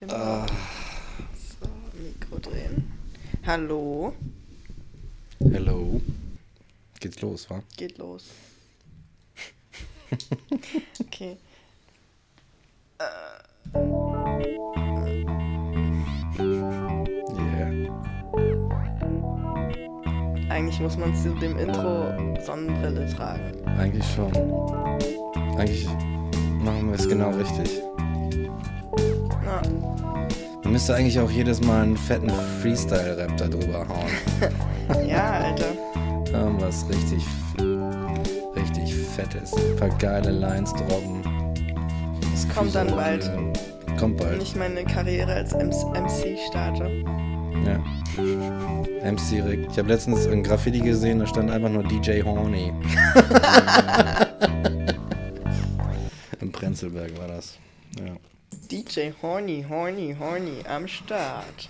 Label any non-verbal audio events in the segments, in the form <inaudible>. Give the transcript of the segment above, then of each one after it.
Genau. Ah, So, Mikro drehen. Hallo, hello. Geht's los, wa? geht los. <laughs> okay. Yeah. Eigentlich muss man zu dem Intro Sonnenbrille tragen. Eigentlich schon. Eigentlich machen wir es genau richtig. Man müsste eigentlich auch jedes Mal einen fetten Freestyle-Rap da drüber hauen. <laughs> ja Alter. Irgendwas richtig, richtig fettes. Ein paar geile Lines droppen. Es kommt dann bald. Kommt Wenn bald. ich meine Karriere als MC starte. Ja. MC Rick. Ich habe letztens ein Graffiti gesehen, da stand einfach nur DJ Horny. <laughs> Im Prenzlberg war das. Ja. DJ Horny, Horny, Horny am Start.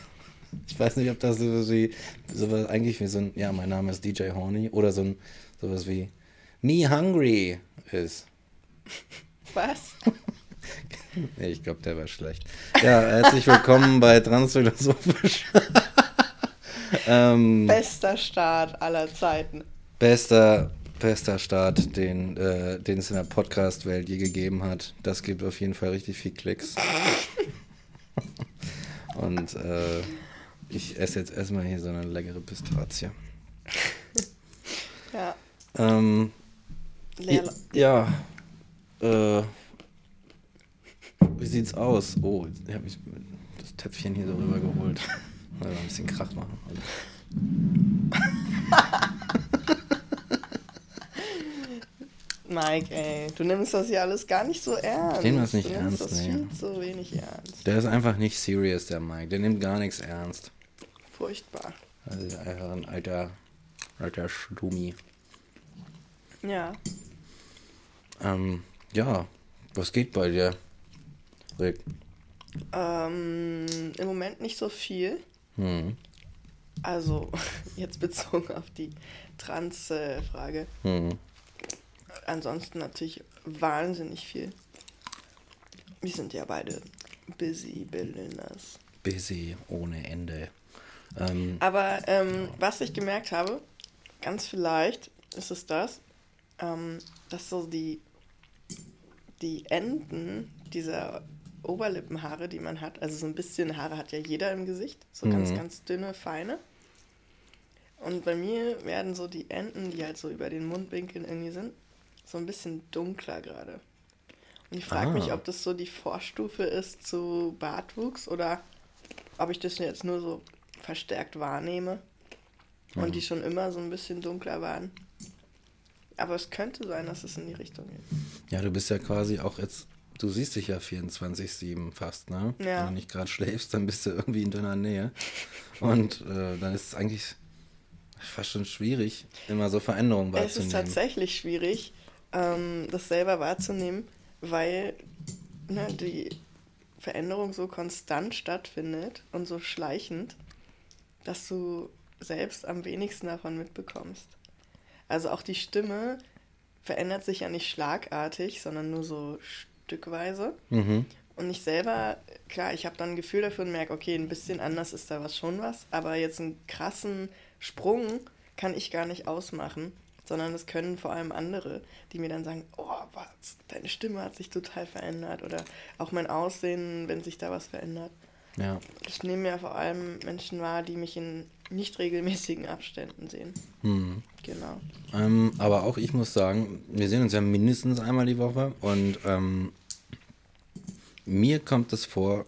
Ich weiß nicht, ob das so wie sowas eigentlich wie so ein, ja, mein Name ist DJ Horny oder so ein sowas wie Me Hungry ist. <laughs> Was? <laughs> Nee, ich glaube, der war schlecht. Ja, herzlich willkommen bei Transphilosophisch. <laughs> ähm, Bester Start aller Zeiten. bester, bester Start, den, äh, den es in der Podcast-Welt je gegeben hat. Das gibt auf jeden Fall richtig viel Klicks. <laughs> Und äh, ich esse jetzt erstmal hier so eine leckere Pistazie. Ja, Ähm, Leer ja, äh, wie sieht's aus? Oh, jetzt habe ich das Töpfchen hier so rübergeholt. Mal ein bisschen Krach machen. <laughs> Mike, ey, du nimmst das hier alles gar nicht so ernst. Ich nehm das nicht du ernst, das nee. viel zu wenig ernst. Der ist einfach nicht serious, der Mike. Der nimmt gar nichts ernst. Furchtbar. Also einfach ein alter, alter Stumi. Ja. Ähm, ja, was geht bei dir, Rick? Ähm, Im Moment nicht so viel. Hm, Also, <laughs> jetzt bezogen auf die Trans-Frage. hm. Ansonsten natürlich wahnsinnig viel. Wir sind ja beide busy Billionaires. Busy ohne Ende. Ähm, Aber ähm, was ich gemerkt habe, ganz vielleicht ist es das, ähm, dass so die, die Enden dieser Oberlippenhaare, die man hat, also so ein bisschen Haare hat ja jeder im Gesicht, so ganz, Mhm. ganz dünne, feine. Und bei mir werden so die Enden, die halt so über den Mundwinkeln irgendwie sind, so ein bisschen dunkler gerade. Und ich frage mich, Ah. ob das so die Vorstufe ist zu Bartwuchs oder ob ich das jetzt nur so verstärkt wahrnehme Mhm. und die schon immer so ein bisschen dunkler waren. Aber es könnte sein, dass es in die Richtung geht. ja, du bist ja quasi auch jetzt, du siehst dich ja 24-7 fast, ne? Ja. Wenn du nicht gerade schläfst, dann bist du irgendwie in deiner Nähe. Und äh, dann ist es eigentlich fast schon schwierig, immer so Veränderungen Es ist wahrzunehmen. tatsächlich schwierig, ähm, das selber wahrzunehmen, weil ne, die Veränderung so konstant stattfindet und so schleichend, dass du selbst am wenigsten davon mitbekommst. Also auch die Stimme verändert sich ja nicht schlagartig, sondern nur so stückweise. Mhm. Und ich selber, klar, ich habe dann ein Gefühl dafür und merke, okay, ein bisschen anders ist da was schon was, aber jetzt einen krassen Sprung kann ich gar nicht ausmachen, sondern das können vor allem andere, die mir dann sagen, oh, was, deine Stimme hat sich total verändert oder auch mein Aussehen, wenn sich da was verändert. Ja. Ich nehme ja vor allem Menschen wahr, die mich in nicht regelmäßigen Abständen sehen. Mhm. Genau. Ähm, aber auch ich muss sagen, wir sehen uns ja mindestens einmal die Woche und ähm, mir kommt es vor,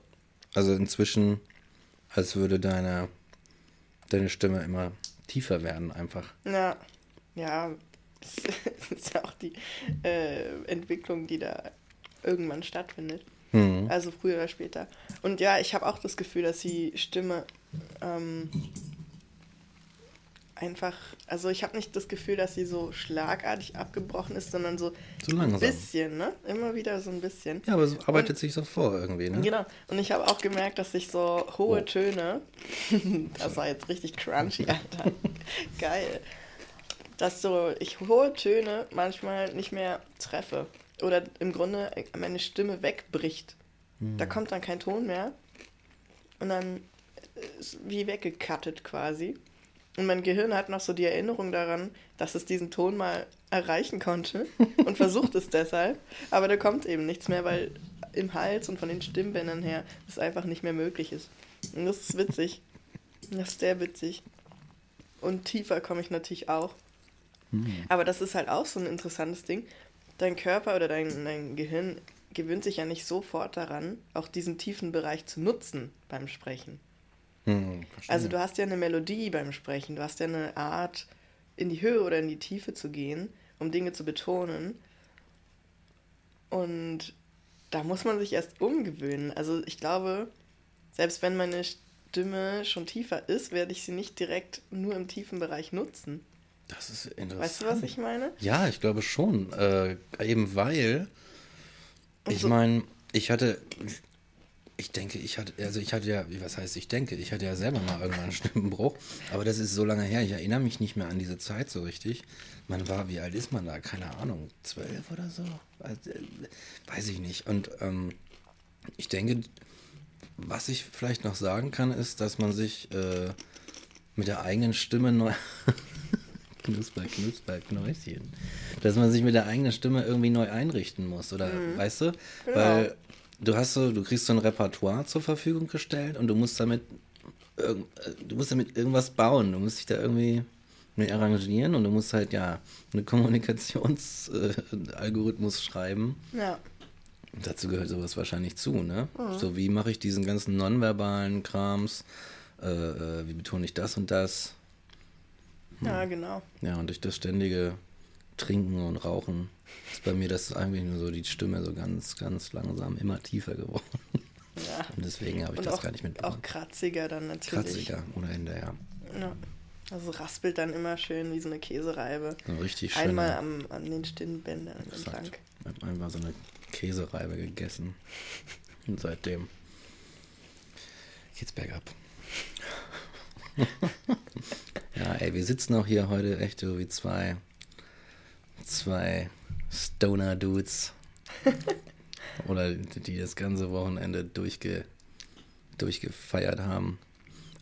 also inzwischen, als würde deine, deine Stimme immer tiefer werden einfach. Ja, ja, <laughs> es ist ja auch die äh, Entwicklung, die da irgendwann stattfindet. Mhm. Also früher oder später. Und ja, ich habe auch das Gefühl, dass die Stimme ähm, einfach, also ich habe nicht das Gefühl, dass sie so schlagartig abgebrochen ist, sondern so So ein bisschen, ne? Immer wieder so ein bisschen. Ja, aber es arbeitet sich so vor irgendwie, ne? Genau. Und ich habe auch gemerkt, dass ich so hohe Töne, <laughs> das war jetzt richtig crunchy, <laughs> Alter. Geil. Dass so ich hohe Töne manchmal nicht mehr treffe. Oder im Grunde meine Stimme wegbricht. Da kommt dann kein Ton mehr. und dann ist wie weggekattet quasi. Und mein Gehirn hat noch so die Erinnerung daran, dass es diesen Ton mal erreichen konnte <laughs> und versucht es deshalb. Aber da kommt eben nichts mehr, weil im Hals und von den Stimmbändern her es einfach nicht mehr möglich ist. Und das ist witzig. Das ist sehr witzig. Und tiefer komme ich natürlich auch. Hm. Aber das ist halt auch so ein interessantes Ding. Dein Körper oder dein, dein Gehirn gewöhnt sich ja nicht sofort daran, auch diesen tiefen Bereich zu nutzen beim Sprechen. Hm, verstehe. Also du hast ja eine Melodie beim Sprechen, du hast ja eine Art, in die Höhe oder in die Tiefe zu gehen, um Dinge zu betonen. Und da muss man sich erst umgewöhnen. Also ich glaube, selbst wenn meine Stimme schon tiefer ist, werde ich sie nicht direkt nur im tiefen Bereich nutzen. Das ist interessant. Weißt du, was ich meine? Ja, ich glaube schon. Äh, eben weil, ich so- meine, ich hatte, ich denke, ich hatte, also ich hatte ja, wie was heißt ich denke, ich hatte ja selber mal irgendwann einen <laughs> Stimmenbruch, aber das ist so lange her, ich erinnere mich nicht mehr an diese Zeit so richtig. Man war, wie alt ist man da? Keine Ahnung, zwölf oder so? Also, äh, Weiß ich nicht. Und ähm, ich denke, was ich vielleicht noch sagen kann, ist, dass man sich äh, mit der eigenen Stimme neu. <laughs> knusper, knusper, Knäuschen. Dass man sich mit der eigenen Stimme irgendwie neu einrichten muss, oder weißt du? Genau. Weil du hast so, du kriegst so ein Repertoire zur Verfügung gestellt und du musst damit äh, du musst damit irgendwas bauen. Du musst dich da irgendwie mit arrangieren und du musst halt ja einen Kommunikationsalgorithmus schreiben. Ja. Und dazu gehört sowas wahrscheinlich zu, ne? So wie mache ich diesen ganzen nonverbalen Krams? Äh, äh, wie betone ich das und das? Ja, genau. Ja, und durch das ständige Trinken und Rauchen ist bei mir das eigentlich nur so die Stimme so ganz, ganz langsam immer tiefer geworden. Ja. Und deswegen habe ich Und das auch, gar nicht mitbekommen. auch kratziger dann natürlich. Kratziger ohne Ende, ja. Ja. Also raspelt dann immer schön wie so eine Käsereibe. So richtig schön. Einmal am, an den Stirnbändern entlang. Ich habe einfach so eine Käsereibe gegessen. Und seitdem geht's bergab. <laughs> ja, ey, wir sitzen auch hier heute echt so wie zwei, zwei Stoner-Dudes. <laughs> Oder die das ganze Wochenende durchge, durchgefeiert haben.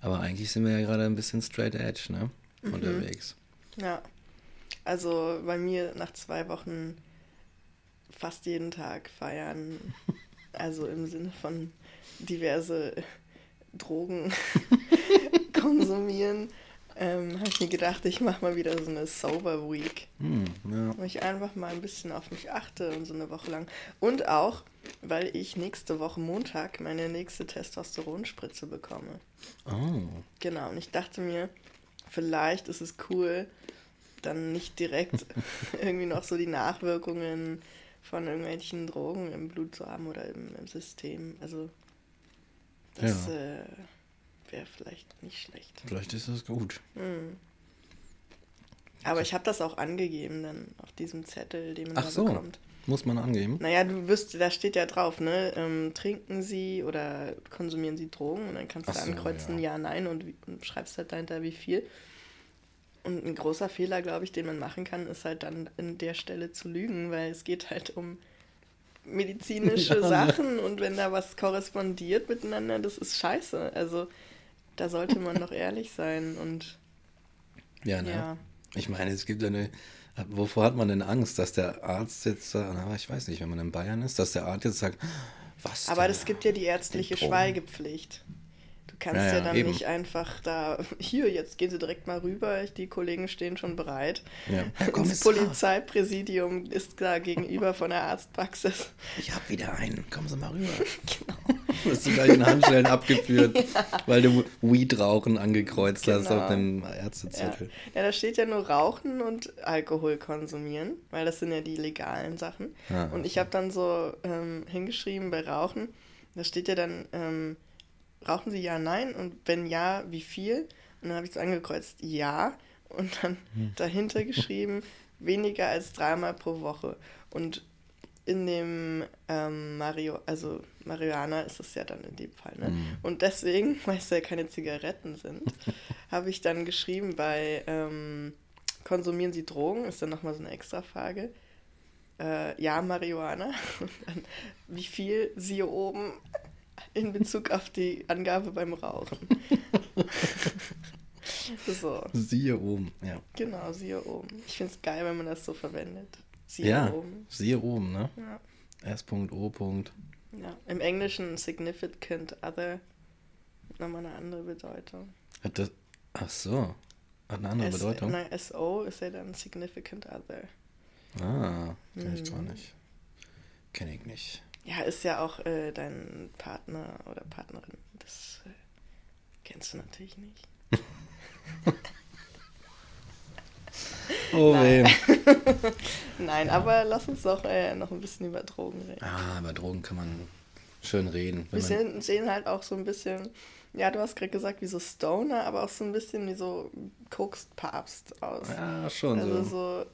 Aber eigentlich sind wir ja gerade ein bisschen straight edge, ne? Unterwegs. Ja. Also bei mir nach zwei Wochen fast jeden Tag feiern. <laughs> Also im Sinne von diverse <laughs> Drogen konsumieren. Ähm, habe ich mir gedacht, ich mache mal wieder so eine Sober Week. Hm, ja. Wo ich einfach mal ein bisschen auf mich achte und so eine Woche lang. Und auch, weil ich nächste Woche Montag meine nächste Testosteronspritze bekomme. Oh. Genau, und ich dachte mir, vielleicht ist es cool, dann nicht direkt <laughs> irgendwie noch so die Nachwirkungen von irgendwelchen Drogen im Blut zu haben oder im, im System. Also, das Ja. äh, wäre vielleicht nicht schlecht. Vielleicht ist das gut. Hm. Aber ich habe das auch angegeben dann auf diesem Zettel, den man Ach da so. bekommt. Muss man angeben? Naja, du wirst, da steht ja drauf, ne? Ähm, trinken Sie oder konsumieren Sie Drogen? Und dann kannst du Ach da so, ankreuzen, ja. ja, nein und, und schreibst halt dahinter, wie viel. Und ein großer Fehler, glaube ich, den man machen kann, ist halt dann an der Stelle zu lügen, weil es geht halt um medizinische <laughs> Ja, ne? Sachen und wenn da was korrespondiert miteinander, das ist scheiße. Also da sollte man doch ehrlich sein und Ja, ne? ja. Ich meine, es gibt eine. Wovor hat man denn Angst, dass der Arzt jetzt, äh, na, ich weiß nicht, wenn man in Bayern ist, dass der Arzt jetzt sagt, was? Aber es gibt ja die ärztliche. Schweigepflicht. Du kannst Ja, ja, ja, dann eben. nicht einfach da, <laughs> hier, jetzt gehen Sie direkt mal rüber, die Kollegen stehen schon bereit. Ja. <laughs> Das Polizeipräsidium ist da gegenüber von der Arztpraxis. ich hab wieder einen, kommen Sie mal rüber. <laughs> Genau. Du gleich in Handschellen abgeführt, weil du Weed-Rauchen angekreuzt hast Genau. auf dem Ärztezettel. Ja, da steht ja nur Rauchen und Alkohol konsumieren, weil das sind ja die legalen Sachen. Ah, und ich habe dann so ähm, hingeschrieben bei Rauchen, da steht ja dann, ähm, rauchen Sie ja, nein? Und wenn ja, wie viel? Und dann habe ich es angekreuzt, ja. Und dann Hm. dahinter geschrieben, <laughs> weniger als dreimal pro Woche. Und in dem ähm, Mario, also Marihuana ist es ja dann in dem Fall, ne? Mhm. Und deswegen, <laughs> weil es ja keine Zigaretten sind, <laughs> habe ich dann geschrieben bei ähm, Konsumieren Sie Drogen? Ist dann nochmal so eine extra Frage. Äh, ja, Marihuana. Und dann, wie viel? Siehe oben. In Bezug auf die Angabe beim Rauchen. <laughs> so. Siehe oben, ja. Genau, siehe oben. Ich finde es geil, wenn man das so verwendet. Siehe ja, oben. siehe oben, ne? Ja. S.O. ja. Im Englischen significant other nochmal eine andere Bedeutung. Hat das. Ach so. Hat eine andere S Bedeutung. Nein, SO ist ja dann significant other. Ah, kenn ich zwar Mhm. nicht. Kenne ich nicht. Ja, ist ja auch äh, dein Partner oder Partnerin. Das äh, kennst du natürlich nicht. <laughs> Oh, Nein. weh. <laughs> Nein, aber lass uns doch äh, noch ein bisschen über Drogen reden. Ah, über Drogen kann man schön reden. Wir man, sehen, halt auch so ein bisschen, ja, du hast gerade gesagt, wie so Stoner, aber auch so ein bisschen wie so Kokst-Papst aus. ja, schon also so.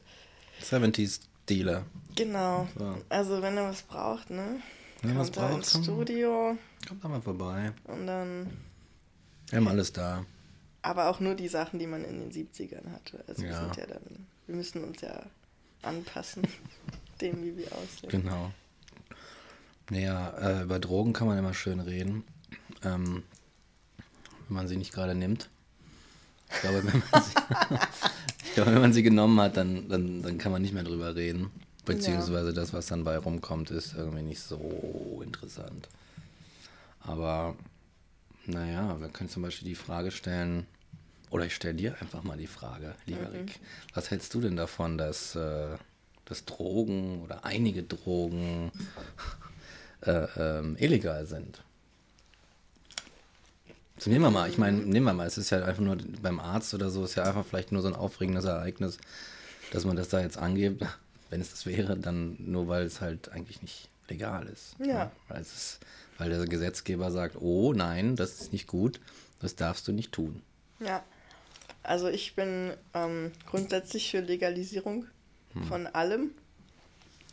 so, 70s Dealer. Genau. So. Also wenn er was braucht, ne? Wenn er was kommt er braucht, ins komm. Studio Kommt da mal vorbei. und dann, Wir haben alles da. aber auch nur die Sachen, die man in den 70ern hatte. Also wir Ja. sind ja dann, wir müssen uns ja anpassen, <laughs> dem, wie wir aussehen. Genau. Naja, äh, über Drogen kann man immer schön reden. Ähm, wenn man sie nicht gerade nimmt. Ich glaube, wenn man sie, <laughs> <laughs> glaube, wenn man sie genommen hat, dann, dann, dann kann man nicht mehr drüber reden. Beziehungsweise das, was dann bei rumkommt, ist irgendwie nicht so interessant. Aber naja, wir können zum Beispiel die Frage stellen, oder ich stelle dir einfach mal die Frage, lieber Rick. Was hältst du denn davon, dass, äh, dass Drogen oder einige Drogen <laughs> äh, ähm, illegal sind? So, nehmen wir mal, ich meine, nehmen wir mal, es ist ja einfach nur beim Arzt oder so, ist ja einfach vielleicht nur so ein aufregendes Ereignis, dass man das da jetzt angibt. Wenn es das wäre, dann nur weil es halt eigentlich nicht legal ist. Ja. Weil, es ist, weil der Gesetzgeber sagt, oh nein, das ist nicht gut, das darfst du nicht tun. Ja, also ich bin ähm, grundsätzlich für Legalisierung von allem.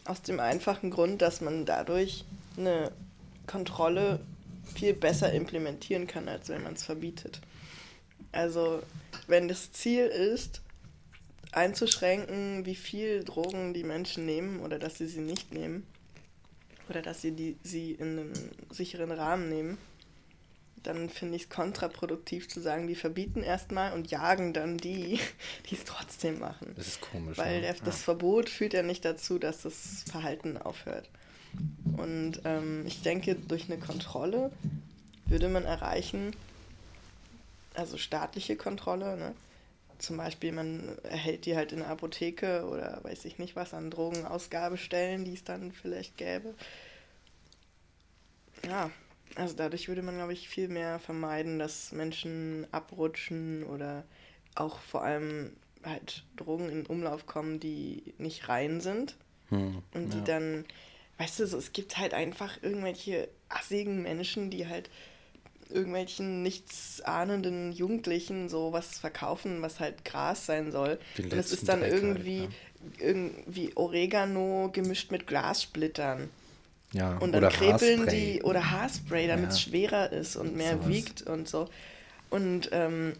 Aus dem einfachen Grund, dass man dadurch eine Kontrolle viel besser implementieren kann, als wenn man es verbietet. Also wenn das Ziel ist, einzuschränken, wie viel Drogen die Menschen nehmen oder dass sie sie nicht nehmen oder dass sie die, sie in einem sicheren Rahmen nehmen, dann finde ich es kontraproduktiv zu sagen, die verbieten erstmal und jagen dann die, <laughs> die es trotzdem machen. Das ist komisch. Weil ne? das ja. Verbot führt ja nicht dazu, dass das Verhalten aufhört. Und ähm, ich denke, durch eine Kontrolle würde man erreichen, also staatliche Kontrolle, ne? Zum Beispiel man erhält die halt in der Apotheke oder weiß ich nicht was an Drogenausgabestellen, die es dann vielleicht gäbe. Ja, also dadurch würde man, glaube ich, viel mehr vermeiden, dass Menschen abrutschen oder auch vor allem halt Drogen in Umlauf kommen, die nicht rein sind Hm, und die ja. dann, weißt du, so, es gibt halt einfach irgendwelche assigen Menschen, die halt irgendwelchen nichtsahnenden Jugendlichen sowas verkaufen, was halt Gras sein soll. Und es letzten ist dann Dreck halt, irgendwie, ja. irgendwie Oregano gemischt mit Glassplittern. ja. Und dann krepeln Haarspray. die oder Haarspray, damit es Ja. schwerer ist und mehr Sowas. wiegt und so. Und ähm,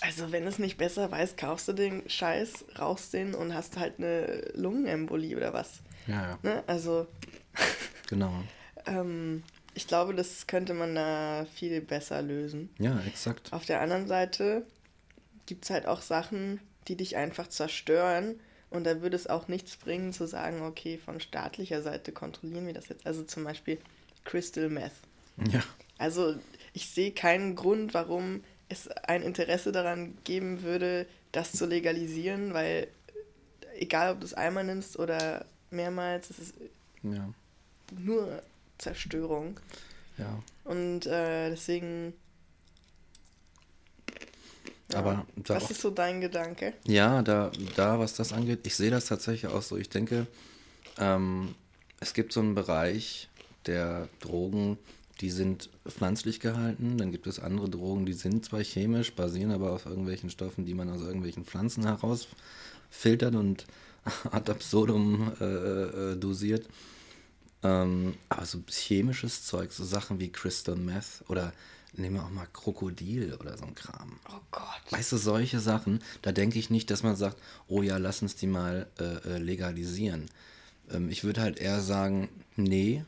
also wenn es nicht besser weiß, kaufst du den Scheiß, rauchst den und hast halt eine Lungenembolie oder was. Ja, ja, Ne? Also genau. <laughs> ähm, ich glaube, das könnte man da viel besser lösen. Ja, exakt. Auf der anderen Seite gibt es halt auch Sachen, die dich einfach zerstören. Und da würde es auch nichts bringen zu sagen, okay, von staatlicher Seite kontrollieren wir das jetzt. Also zum Beispiel Crystal Meth. Ja, Also ich sehe keinen Grund, warum es ein Interesse daran geben würde, das zu legalisieren, weil egal ob du es einmal nimmst oder mehrmals, es ist ja, nur Zerstörung. ja. Und äh, deswegen. Ja. Aber da Was auch- ist so dein Gedanke? Ja, da, da, was das angeht, ich sehe das tatsächlich auch so. Ich denke, ähm, es gibt so einen Bereich der Drogen, die sind pflanzlich gehalten. Dann gibt es andere Drogen, die sind zwar chemisch, basieren aber auf irgendwelchen Stoffen, die man aus irgendwelchen Pflanzen herausfiltert und <laughs> ad absurdum äh, äh, dosiert. Ähm, aber so chemisches Zeug, so Sachen wie Crystal Meth oder nehmen wir auch mal Krokodil oder so ein Kram. Oh Gott. Weißt du, solche Sachen, da denke ich nicht, dass man sagt, oh ja, lass uns die mal äh, äh, legalisieren. Ähm, ich würde halt eher sagen, nee,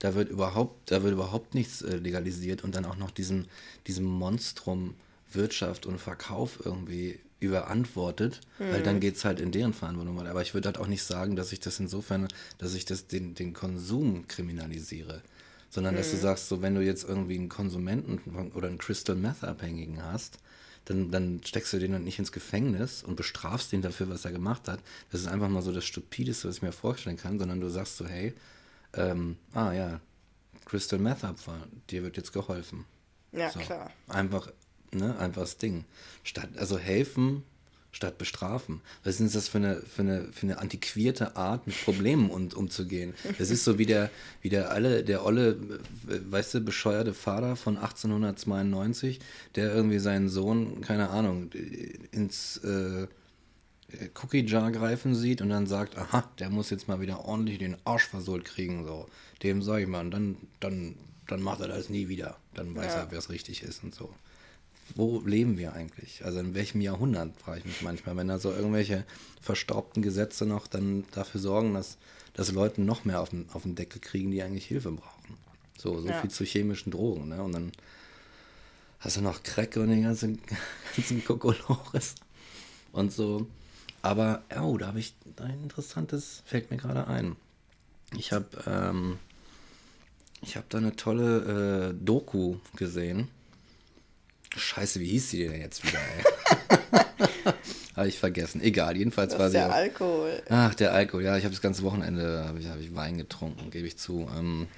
Da wird überhaupt, da wird überhaupt nichts äh, legalisiert und dann auch noch diesem, diesem Monstrum Wirtschaft und Verkauf irgendwie überantwortet, mhm. weil dann geht es halt in deren Verantwortung weiter. Aber ich würde halt auch nicht sagen, dass ich das insofern, dass ich das den, den Konsum kriminalisiere, sondern mhm. dass du mhm. sagst, so wenn du jetzt irgendwie einen Konsumenten oder einen Crystal Meth Abhängigen hast, dann, dann steckst du den dann nicht ins Gefängnis und bestrafst ihn dafür, was er gemacht hat. Das ist einfach mal so das Stupideste, was ich mir vorstellen kann, sondern du sagst so, hey, ähm, ah ja, Crystal Meth Abfall, dir wird jetzt geholfen. Ja, so. klar. Einfach Ne? Einfach das Ding. Statt, also helfen statt bestrafen. Was ist das für eine, für eine, für eine antiquierte Art, mit Problemen um, umzugehen? Das ist so wie der, wie der alle, der olle, äh, weißt du, bescheuerte Vater von 1892, der irgendwie seinen Sohn, keine Ahnung, ins äh, Cookie Jar greifen sieht und dann sagt, aha, der muss jetzt mal wieder ordentlich den Arsch versohlt kriegen, so. Dem sag ich mal, und dann, dann, dann macht er das nie wieder. Dann weiß ja. er, wer es richtig ist und so wo leben wir eigentlich? Also in welchem Jahrhundert, frage ich mich manchmal, wenn da so irgendwelche verstaubten Gesetze noch dann dafür sorgen, dass, dass Leute noch mehr auf den, auf den Deckel kriegen, die eigentlich Hilfe brauchen. So, so ja. viel zu chemischen Drogen, ne? Und dann hast du noch Crack und den ganzen, <laughs> ganzen Kokolores und so. Aber, oh, da habe ich ein interessantes, fällt mir gerade ein. Ich habe ähm, ich habe da eine tolle äh, Doku gesehen Scheiße, wie hieß sie denn jetzt wieder, ey? <laughs> habe ich vergessen. Egal, jedenfalls das war sie. Der auch, Alkohol. Ach, der Alkohol. Ja, ich habe das ganze Wochenende habe ich, hab ich Wein getrunken, gebe ich zu. Ähm,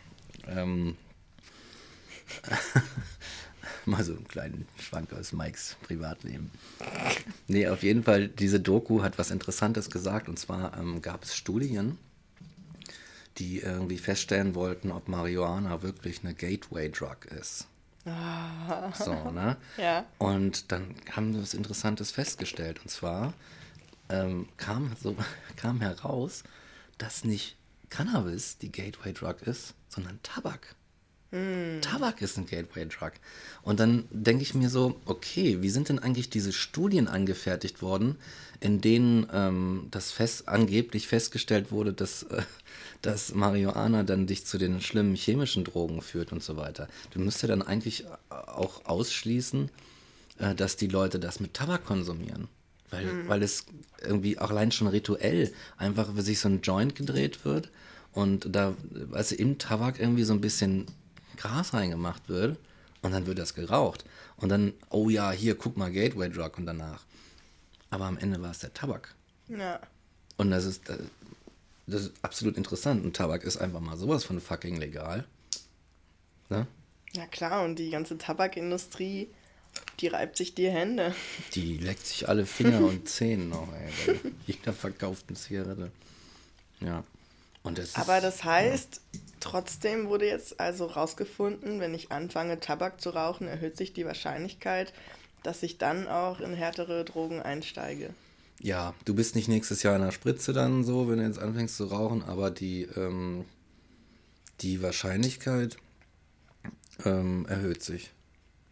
ähm, <laughs> mal so einen kleinen Schwank aus Mikes Privatleben. Nee, auf jeden Fall, diese Doku hat was Interessantes gesagt. Und zwar ähm, gab es Studien, die irgendwie feststellen wollten, ob Marihuana wirklich eine Gateway-Drug ist. So, ne? <laughs> ja. Und dann haben wir was Interessantes festgestellt. Und zwar ähm, kam, so, <laughs> kam heraus, dass nicht Cannabis die Gateway Drug ist, sondern Tabak. Mm. Tabak ist ein Gateway Drug. Und dann denke ich mir so, okay, wie sind denn eigentlich diese Studien angefertigt worden, in denen ähm, das fest, angeblich festgestellt wurde, dass äh, dass Marihuana dann dich zu den schlimmen chemischen Drogen führt und so weiter. Du müsstest ja dann eigentlich auch ausschließen, äh, dass die Leute das mit Tabak konsumieren. Weil, mhm. weil es irgendwie auch allein schon rituell einfach, wenn sich so ein Joint gedreht wird und da, also im Tabak irgendwie so ein bisschen Gras reingemacht wird und dann wird das geraucht. Und dann, oh ja, hier, guck mal, Gateway Drug und danach. Aber am Ende war es der Tabak. Ja. Und das ist, das ist absolut interessant. Und Tabak ist einfach mal sowas von fucking legal. Ne? Ja klar, und die ganze Tabakindustrie, die reibt sich die Hände. Die leckt sich alle Finger und <laughs> Zehen noch, ey. Jeder verkauft eine Zigarette. Ja. Und das Aber das heißt, ja. trotzdem wurde jetzt also rausgefunden, wenn ich anfange, Tabak zu rauchen, erhöht sich die Wahrscheinlichkeit, dass ich dann auch in härtere Drogen einsteige ja, du bist nicht nächstes Jahr in der Spritze dann so, wenn du jetzt anfängst zu rauchen, aber die, ähm, die Wahrscheinlichkeit ähm, erhöht sich.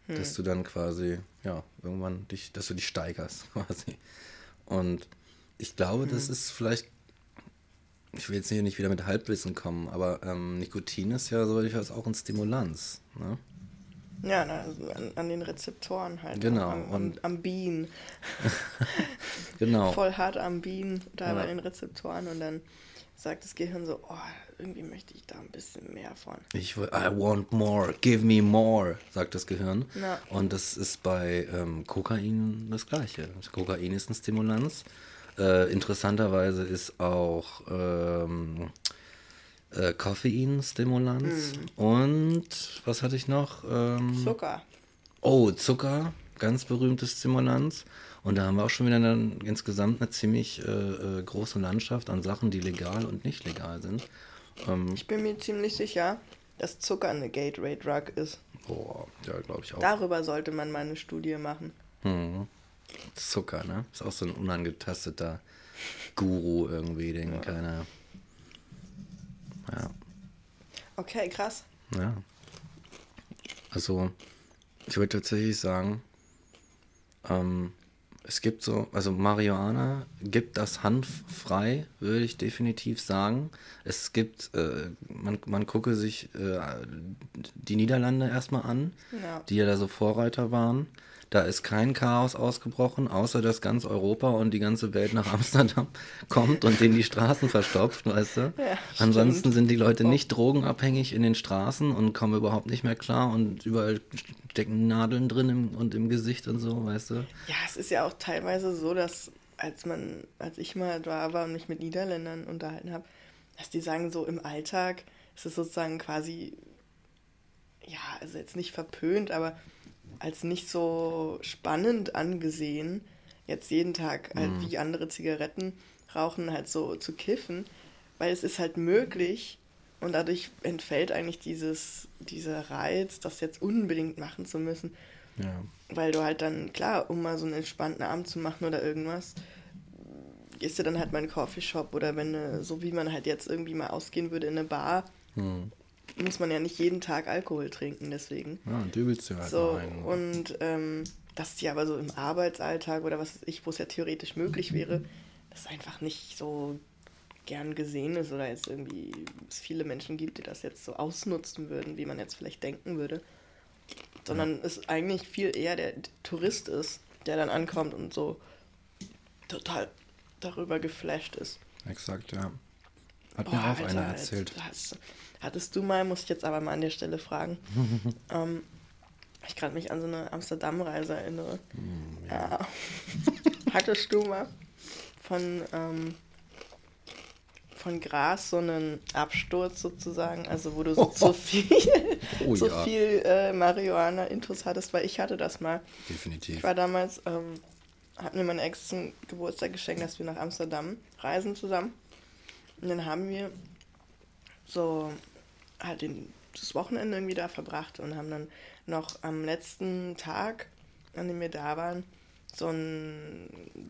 Hm. Dass du dann quasi, ja, irgendwann dich, dass du dich steigerst <laughs> quasi. Und ich glaube, hm. das ist vielleicht, ich will jetzt hier nicht wieder mit Halbwissen kommen, aber ähm, Nikotin ist ja, soweit ich weiß, auch ein Stimulanz. Ne? Ja, also an, an, den Rezeptoren halt. Genau. Am, und am Bienen. <laughs> genau. Voll hart am Bienen, da ja. bei den Rezeptoren und dann sagt das Gehirn so, oh, irgendwie möchte ich da ein bisschen mehr von. Ich will, I want more, give me more, sagt das Gehirn. Ja. Und das ist bei ähm, Kokain das gleiche. Kokain ist ein Stimulanz. Äh, interessanterweise ist auch ähm, äh, Koffeinstimulanz mm. und was hatte ich noch? Ähm, Zucker. Oh, Zucker, ganz berühmtes Stimulanz. Und da haben wir auch schon wieder eine, insgesamt eine ziemlich äh, äh, große Landschaft an Sachen, die legal und nicht legal sind. Ähm, ich bin mir ziemlich sicher, dass Zucker eine Gateway-Drug ist. Boah, ja, glaube ich auch. Darüber sollte man mal eine Studie machen. Hm. Zucker, ne? Ist auch so ein unangetasteter Guru irgendwie, den ja. keiner ja. Okay, krass. Ja. Also, ich würde tatsächlich sagen, ähm, Es gibt so, also Marihuana gibt das hanffrei, würde ich definitiv sagen. Es gibt, äh, man, man gucke sich äh, die Niederlande erstmal an, ja. die ja da so Vorreiter waren. Da ist kein Chaos ausgebrochen, außer dass ganz Europa und die ganze Welt nach Amsterdam <laughs> kommt und denen die Straßen verstopft, weißt du? Ja, Ansonsten sind die Leute nicht drogenabhängig in den Straßen und kommen überhaupt nicht mehr klar und überall stecken Nadeln drin im, und im Gesicht und so, weißt du? Ja, es ist ja auch teilweise so, dass als man, als ich mal da war und mich mit Niederländern unterhalten habe, dass die sagen, so im Alltag ist es sozusagen quasi, ja, also jetzt nicht verpönt, aber als nicht so spannend angesehen, jetzt jeden Tag halt mhm. wie andere Zigaretten rauchen, halt so zu kiffen, weil es ist halt möglich und dadurch entfällt eigentlich dieses, dieser Reiz, das jetzt unbedingt machen zu müssen. Ja. Weil du halt dann, klar, um mal so einen entspannten Abend zu machen oder irgendwas, gehst du dann halt mal in einen Coffeeshop oder wenn, so wie man halt jetzt irgendwie mal ausgehen würde in eine Bar, mhm muss man ja nicht jeden Tag Alkohol trinken, deswegen. Ja, und dübelst du halt so, ein. Und ähm, das ist ja aber so im Arbeitsalltag oder was weiß ich, wo es ja theoretisch möglich wäre, das einfach nicht so gern gesehen ist oder jetzt irgendwie es viele Menschen gibt, die das jetzt so ausnutzen würden, wie man jetzt vielleicht denken würde. Sondern ja. es eigentlich viel eher der Tourist ist, der dann ankommt und so total darüber geflasht ist. Exakt, ja. Hat Boah, mir auch Alter, einer erzählt. Das, hattest du mal, muss ich jetzt aber mal an der Stelle fragen. <laughs> ähm, ich gerade mich an so eine Amsterdam-Reise erinnere. Mm, ja. Ja. <laughs> hattest du mal von, ähm, von Gras so einen Absturz sozusagen, also wo du so zu <laughs> viel, oh, so ja. viel äh, Marihuana-Intus hattest, weil ich hatte das mal. Definitiv. Ich war damals, ähm, hatten mir meine Ex zum Geburtstag geschenkt, dass wir nach Amsterdam reisen zusammen. Und dann haben wir so halt den, das Wochenende irgendwie da verbracht und haben dann noch am letzten Tag, an dem wir da waren, so ein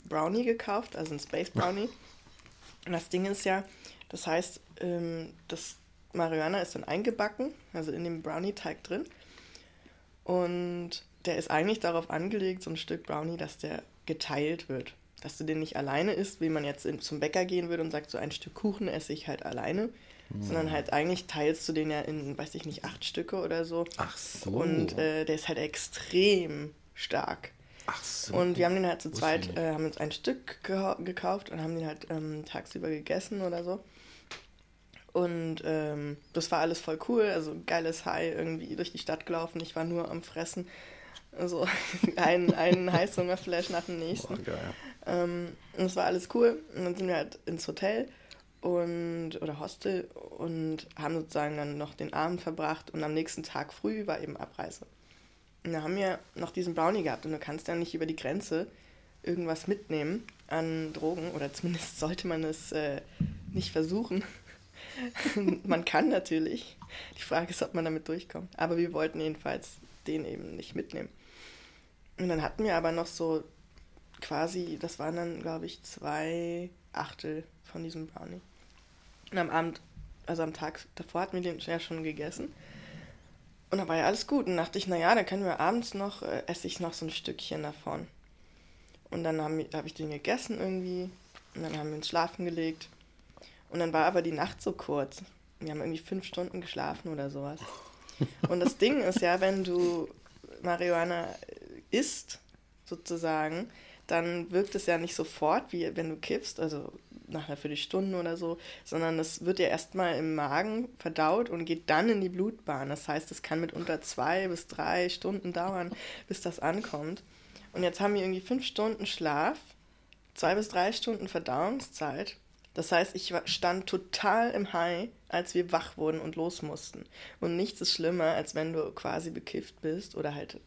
Brownie gekauft, also ein Space Brownie. Und das Ding ist ja, das heißt, ähm, das Marihuana ist dann eingebacken, also in dem Brownie-Teig drin. Und der ist eigentlich darauf angelegt, so ein Stück Brownie, dass der geteilt wird. Dass du den nicht alleine isst, wie man jetzt zum Bäcker gehen würde und sagt, so ein Stück Kuchen esse ich halt alleine, sondern halt eigentlich teilst du den ja in, weiß ich nicht, acht Stücke oder so. Ach so. Und äh, der ist halt extrem stark. Ach so. Und wir haben den halt zu zweit, äh, haben uns ein Stück gekauft und haben den halt ähm, tagsüber gegessen oder so. Und ähm, das war alles voll cool, also geiles High, irgendwie durch die Stadt gelaufen. Ich war nur am Fressen. Also <laughs> ein, ein <laughs> Heißhungerflash nach dem nächsten. Boah, geil. Ähm, und es war alles cool. Und dann sind wir halt ins Hotel und oder Hostel und haben sozusagen dann noch den Abend verbracht und am nächsten Tag früh war eben Abreise. Und da haben wir noch diesen Brownie gehabt und du kannst ja nicht über die Grenze irgendwas mitnehmen an Drogen oder zumindest <laughs> sollte man es äh, nicht versuchen. <laughs> man kann natürlich. Die Frage ist, ob man damit durchkommt. Aber wir wollten jedenfalls den eben nicht mitnehmen. Und dann hatten wir aber noch so quasi, das waren dann, glaube ich, zwei Achtel von diesem Brownie. Und am Abend, also am Tag davor hatten wir den ja schon gegessen. Und da war ja alles gut. Und dachte ich, naja, dann können wir abends noch, äh, esse ich noch so ein Stückchen davon. Und dann habe hab ich den gegessen irgendwie. Und dann haben wir uns schlafen gelegt. Und dann war aber die Nacht so kurz. Wir haben irgendwie fünf Stunden geschlafen oder sowas. <laughs> Und das Ding ist ja, wenn du Marihuana isst, sozusagen, dann wirkt es ja nicht sofort, wie wenn du kiffst, also nach einer Viertelstunde oder so, sondern es wird ja erstmal im Magen verdaut und geht dann in die Blutbahn. Das heißt, es kann mitunter zwei bis drei Stunden dauern, bis das ankommt. Und jetzt haben wir irgendwie fünf Stunden Schlaf, zwei bis drei Stunden Verdauungszeit. Das heißt, ich stand total im High, als wir wach wurden und los mussten. Und nichts ist schlimmer, als wenn du quasi bekifft bist oder halt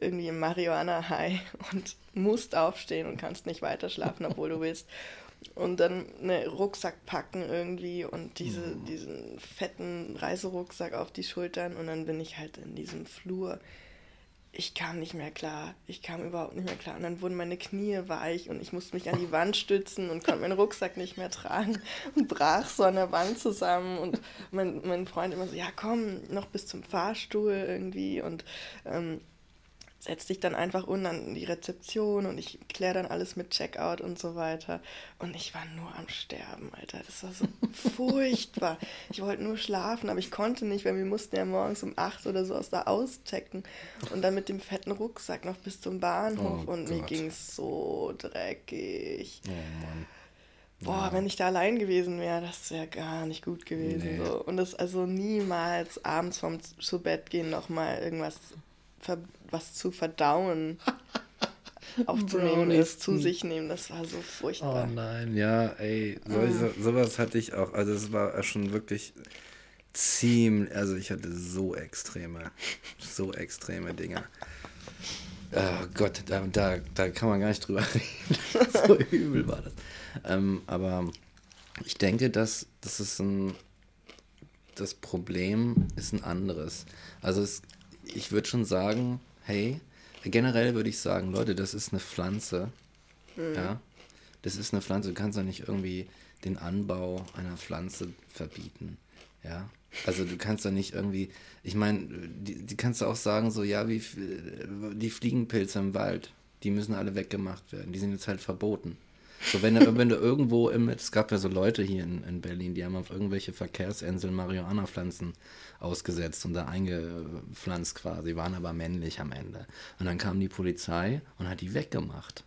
irgendwie im Marihuana-High <laughs> und musst aufstehen und kannst nicht weiter schlafen, obwohl du willst und dann einen Rucksack packen irgendwie und diese, mhm. diesen fetten Reiserucksack auf die Schultern und dann bin ich halt in diesem Flur. Ich kam nicht mehr klar. Ich kam überhaupt nicht mehr klar. Und dann wurden meine Knie weich und ich musste mich an die <laughs> Wand stützen und konnte meinen Rucksack nicht mehr tragen und brach so an der Wand zusammen. Und mein, mein Freund immer so, ja komm, noch bis zum Fahrstuhl irgendwie. Und ähm, setz dich dann einfach unten an die Rezeption und ich kläre dann alles mit Checkout und so weiter. Und ich war nur am Sterben, Alter. Das war so <laughs> furchtbar. Ich wollte nur schlafen, aber ich konnte nicht, weil wir mussten ja morgens um 8 oder so aus da auschecken. Und dann mit dem fetten Rucksack noch bis zum Bahnhof. Oh und mir Gott. ging es so dreckig. Oh Mann. Boah, wenn ich da allein gewesen wäre, das wäre gar nicht gut gewesen. Nee. So. Und das also niemals abends vom zu Bett gehen nochmal irgendwas was zu verdauen <laughs> aufzunehmen ist, zu sich nehmen. Das war so Oh furchtbar. nein, ja, ey, so, sowas hatte ich auch. Also es war schon wirklich ziemlich, also ich hatte so extreme, so extreme Dinge. Oh Gott, da, da, da kann man gar nicht drüber <laughs> reden. so übel war das. Ähm, aber ich denke, dass das ist ein, das Problem ist ein anderes. Also es, ich würde schon sagen, hey, generell würde ich sagen, Leute, das ist eine Pflanze. Ja, das ist eine Pflanze. Du kannst doch nicht irgendwie den Anbau einer Pflanze verbieten. Ja, also du kannst doch nicht irgendwie, ich meine, die, die kannst du auch sagen, so, ja, wie die Fliegenpilze im Wald, die müssen alle weggemacht werden. Die sind jetzt halt verboten. So, wenn du, wenn du irgendwo im, es gab ja so Leute hier in, in Berlin, die haben auf irgendwelche Verkehrsinseln Marihuana-Pflanzen ausgesetzt und da eingepflanzt quasi, waren aber männlich am Ende. Und dann kam die Polizei und hat die weggemacht.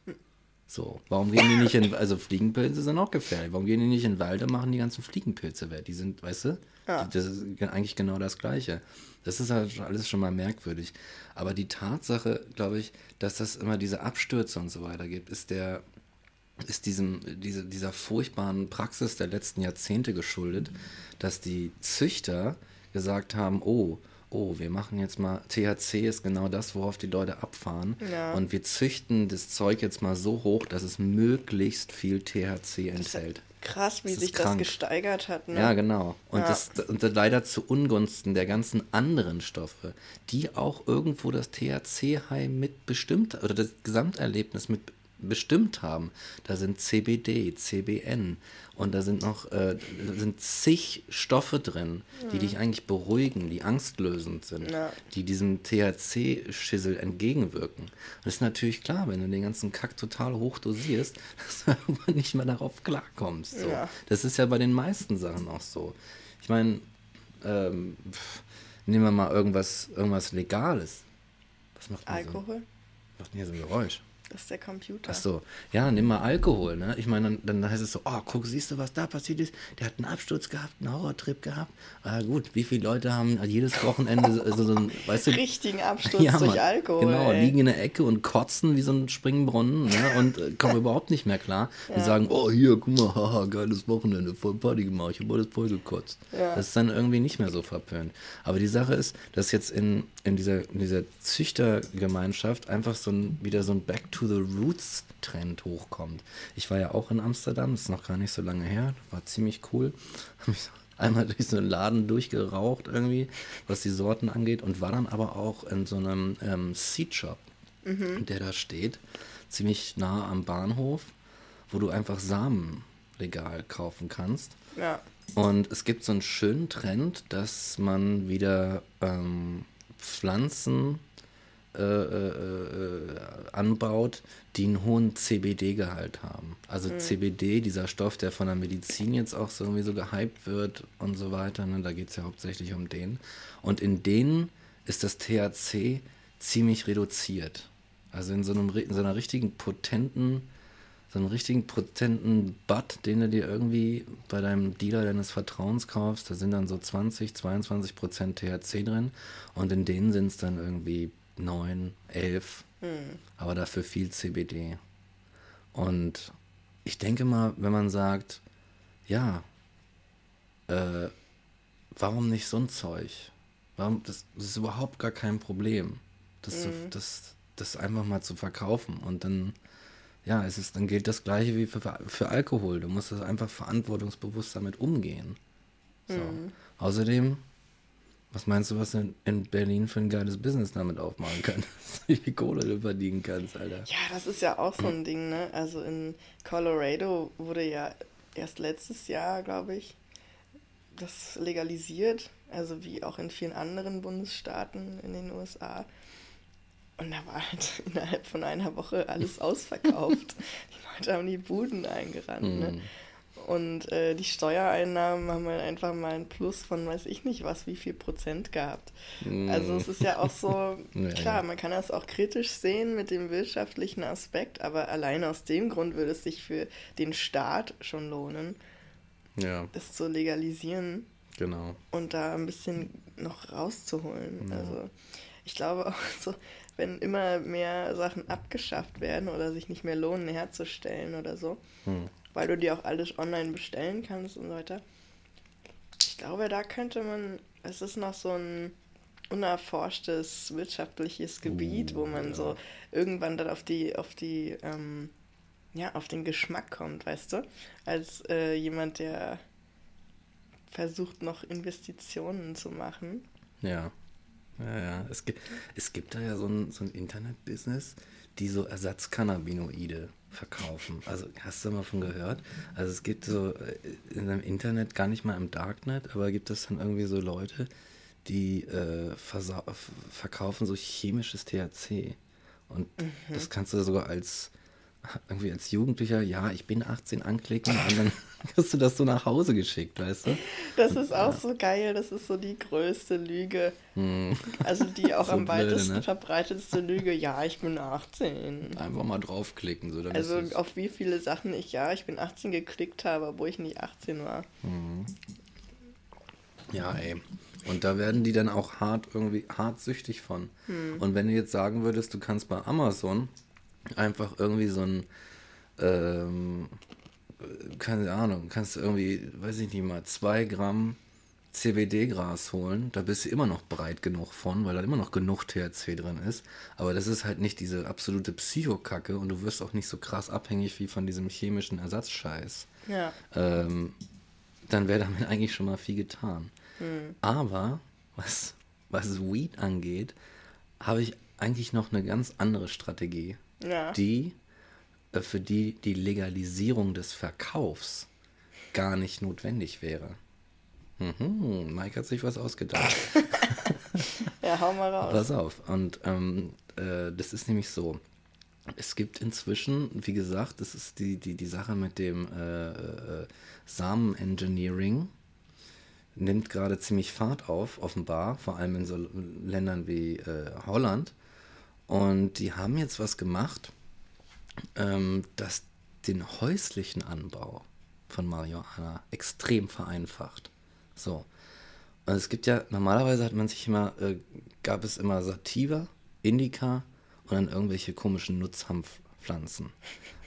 So, warum gehen die nicht in, also Fliegenpilze sind auch gefährlich, warum gehen die nicht in den Wald und machen die ganzen Fliegenpilze weg? Die sind, weißt du, Ja. die, das ist ge- eigentlich genau das Gleiche. Das ist halt alles schon mal merkwürdig. Aber die Tatsache, glaube ich, dass das immer diese Abstürze und so weiter gibt, ist der, ist diesem, diese, dieser furchtbaren Praxis der letzten Jahrzehnte geschuldet, dass die Züchter gesagt haben, oh, oh, wir machen jetzt mal, THC ist genau das, worauf die Leute abfahren. Ja. Und wir züchten das Zeug jetzt mal so hoch, dass es möglichst viel THC enthält. Krass, wie Das sich das gesteigert hat. Ne? Ja, genau. Und, Ja. das, und das leider zu Ungunsten der ganzen anderen Stoffe, die auch irgendwo das THC-High mit bestimmt, oder das Gesamterlebnis mit bestimmt haben. Da sind CBD, CBN und da sind noch äh, sind zig Stoffe drin, die dich eigentlich beruhigen, die angstlösend sind, Ja. die diesem THC-Schissel entgegenwirken. Und das ist natürlich klar, wenn du den ganzen Kack total hoch dosierst, <laughs> dass du irgendwann nicht mehr darauf klarkommst. So. Ja. Das ist ja bei den meisten Sachen auch so. Ich meine, ähm, nehmen wir mal irgendwas, irgendwas Legales. Was macht denn so, Alkohol, macht denn hier so ein Geräusch? Das ist der Computer. Ach so, ja, nimm mal Alkohol, ne? Ich meine, dann, dann heißt es so, oh, guck, siehst du, was da passiert ist? Der hat einen Absturz gehabt, einen Horrortrip gehabt. Ah, gut, wie viele Leute haben jedes Wochenende so, so, so ein, weißt du, Richtigen Absturz <laughs> durch Mann. Alkohol. Genau, ey. liegen in der Ecke und kotzen wie so ein Springbrunnen ne? und äh, kommen <laughs> überhaupt nicht mehr klar. Die sagen, oh hier, guck mal, <laughs> haha, geiles Wochenende, voll Party gemacht, ich habe alles voll gekotzt. Ja. Das ist dann irgendwie nicht mehr so verpönt. Aber die Sache ist, dass jetzt in, in, dieser, in dieser Züchtergemeinschaft einfach so ein, wieder so ein Back to the Roots Trend hochkommt. Ich war ja auch in Amsterdam, das ist noch gar nicht so lange her, war ziemlich cool. <laughs> Hab mich einmal <laughs> durch so einen Laden durchgeraucht irgendwie, was die Sorten angeht und war dann aber auch in so einem ähm, Seed Shop, der da steht, ziemlich nah am Bahnhof, wo du einfach Samen legal kaufen kannst. Ja. Und es gibt so einen schönen Trend, dass man wieder ähm, Pflanzen äh, äh, äh, anbaut, die einen hohen CBD-Gehalt haben. Also CBD, dieser Stoff, der von der Medizin jetzt auch so irgendwie so gehypt wird und so weiter. Ne? Da geht es ja hauptsächlich um den. Und in denen ist das THC ziemlich reduziert. Also in so, einem, in so einer richtigen potenten so einen richtigen potenten Bud, den du dir irgendwie bei deinem Dealer deines Vertrauens kaufst, da sind dann so 20, 22 Prozent THC drin und in denen sind es dann irgendwie 9, 11, aber dafür viel CBD. Und ich denke mal, wenn man sagt, ja, äh, warum nicht so ein Zeug? Warum, das, das ist überhaupt gar kein Problem, das, zu, das, das einfach mal zu verkaufen und dann ja, es ist, dann gilt das Gleiche wie für, für Alkohol. Du musst das einfach verantwortungsbewusst damit umgehen. So. Außerdem, was meinst du, was du in, in Berlin für ein geiles Business damit aufmachen kannst? <laughs> Wie viel Kohle du verdienen kannst, Alter. Ja, das ist ja auch so ein Ding, ne? Also in Colorado wurde ja erst letztes Jahr, glaube ich, das legalisiert. Also wie auch in vielen anderen Bundesstaaten in den USA. Und da war halt <laughs> innerhalb von einer Woche alles <laughs> ausverkauft. die Leute haben die Buden eingerannt. Mm. Ne? Und äh, die Steuereinnahmen haben halt einfach mal ein Plus von weiß ich nicht was, wie viel Prozent gehabt. Mm. Also es ist ja auch so, <laughs> ja, klar, man kann das auch kritisch sehen mit dem wirtschaftlichen Aspekt, aber allein aus dem Grund würde es sich für den Staat schon lohnen, ja. das zu legalisieren. Genau. Und da ein bisschen noch rauszuholen. Ja. Also ich glaube auch so, wenn immer mehr Sachen abgeschafft werden oder sich nicht mehr lohnen herzustellen oder so, hm weil du dir auch alles online bestellen kannst und so weiter. Ich glaube, da könnte man, es ist noch so ein unerforschtes wirtschaftliches Gebiet, wo man ja. so irgendwann dann auf die, auf die, ähm, ja, auf den Geschmack kommt, weißt du? Als äh, jemand, der versucht noch Investitionen zu machen. Ja. Ja, ja. Es gibt, es gibt da ja so ein, so ein Internet-Business, die so Ersatzcannabinoide verkaufen. Also hast du mal von gehört? Also es gibt so äh, in dem Internet, gar nicht mal im Darknet, aber gibt es dann irgendwie so Leute, die äh, verkaufen so chemisches THC. Und mhm. das kannst du sogar als irgendwie als Jugendlicher, ja, ich bin 18 anklicken und dann <laughs> kriegst du das so nach Hause geschickt, weißt du? Das ist auch ja. so geil, das ist so die größte Lüge. Hm. Also die <laughs> auch so am blöde, weitesten ne? verbreitetste Lüge, ja, ich bin 18. Einfach mal draufklicken. So, also auf wie viele Sachen ich, ja, ich bin 18 geklickt habe, obwohl ich nicht 18 war. Hm. Ja, ey. Und da werden die dann auch hart irgendwie hart süchtig von. Hm. Und wenn du jetzt sagen würdest, du kannst bei Amazon einfach irgendwie so ein, ähm, keine Ahnung, kannst du irgendwie, weiß ich nicht mal, zwei Gramm CBD-Gras holen, da bist du immer noch breit genug von, weil da immer noch genug THC drin ist. Aber das ist halt nicht diese absolute Psychokacke und du wirst auch nicht so krass abhängig wie von diesem chemischen Ersatzscheiß. Ja. Ähm, dann wäre damit eigentlich schon mal viel getan. Hm. Aber was, was Weed angeht, habe ich eigentlich noch eine ganz andere Strategie ja. die äh, für die die Legalisierung des Verkaufs gar nicht notwendig wäre. Mhm, Mike hat sich was ausgedacht. <laughs> ja, hau mal raus. Pass auf. Und ähm, äh, das ist nämlich so. Es gibt inzwischen, wie gesagt, das ist die, die, die Sache mit dem äh, äh, Samen-Engineering, nimmt gerade ziemlich Fahrt auf, offenbar, vor allem in so Ländern wie äh, Holland. Und die haben jetzt was gemacht, ähm, das den häuslichen Anbau von Marihuana extrem vereinfacht. So. Und es gibt ja, normalerweise hat man sich immer, äh, gab es immer Sativa, Indica und dann irgendwelche komischen Nutzhanfpflanzen.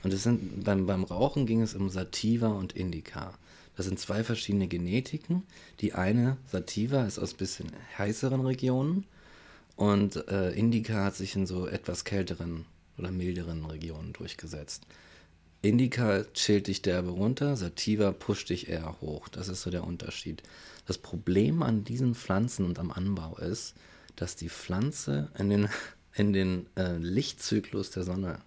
Und es sind, beim, beim Rauchen ging es um Sativa und Indica. Das sind zwei verschiedene Genetiken. Die eine, Sativa, ist aus bisschen heißeren Regionen und äh, Indica hat sich in so etwas kälteren oder milderen Regionen durchgesetzt. Indica chillt dich derbe runter, Sativa pusht dich eher hoch. Das ist so der Unterschied. Das Problem an diesen Pflanzen und am Anbau ist, dass die Pflanze in den, <laughs> in den äh, Lichtzyklus der Sonne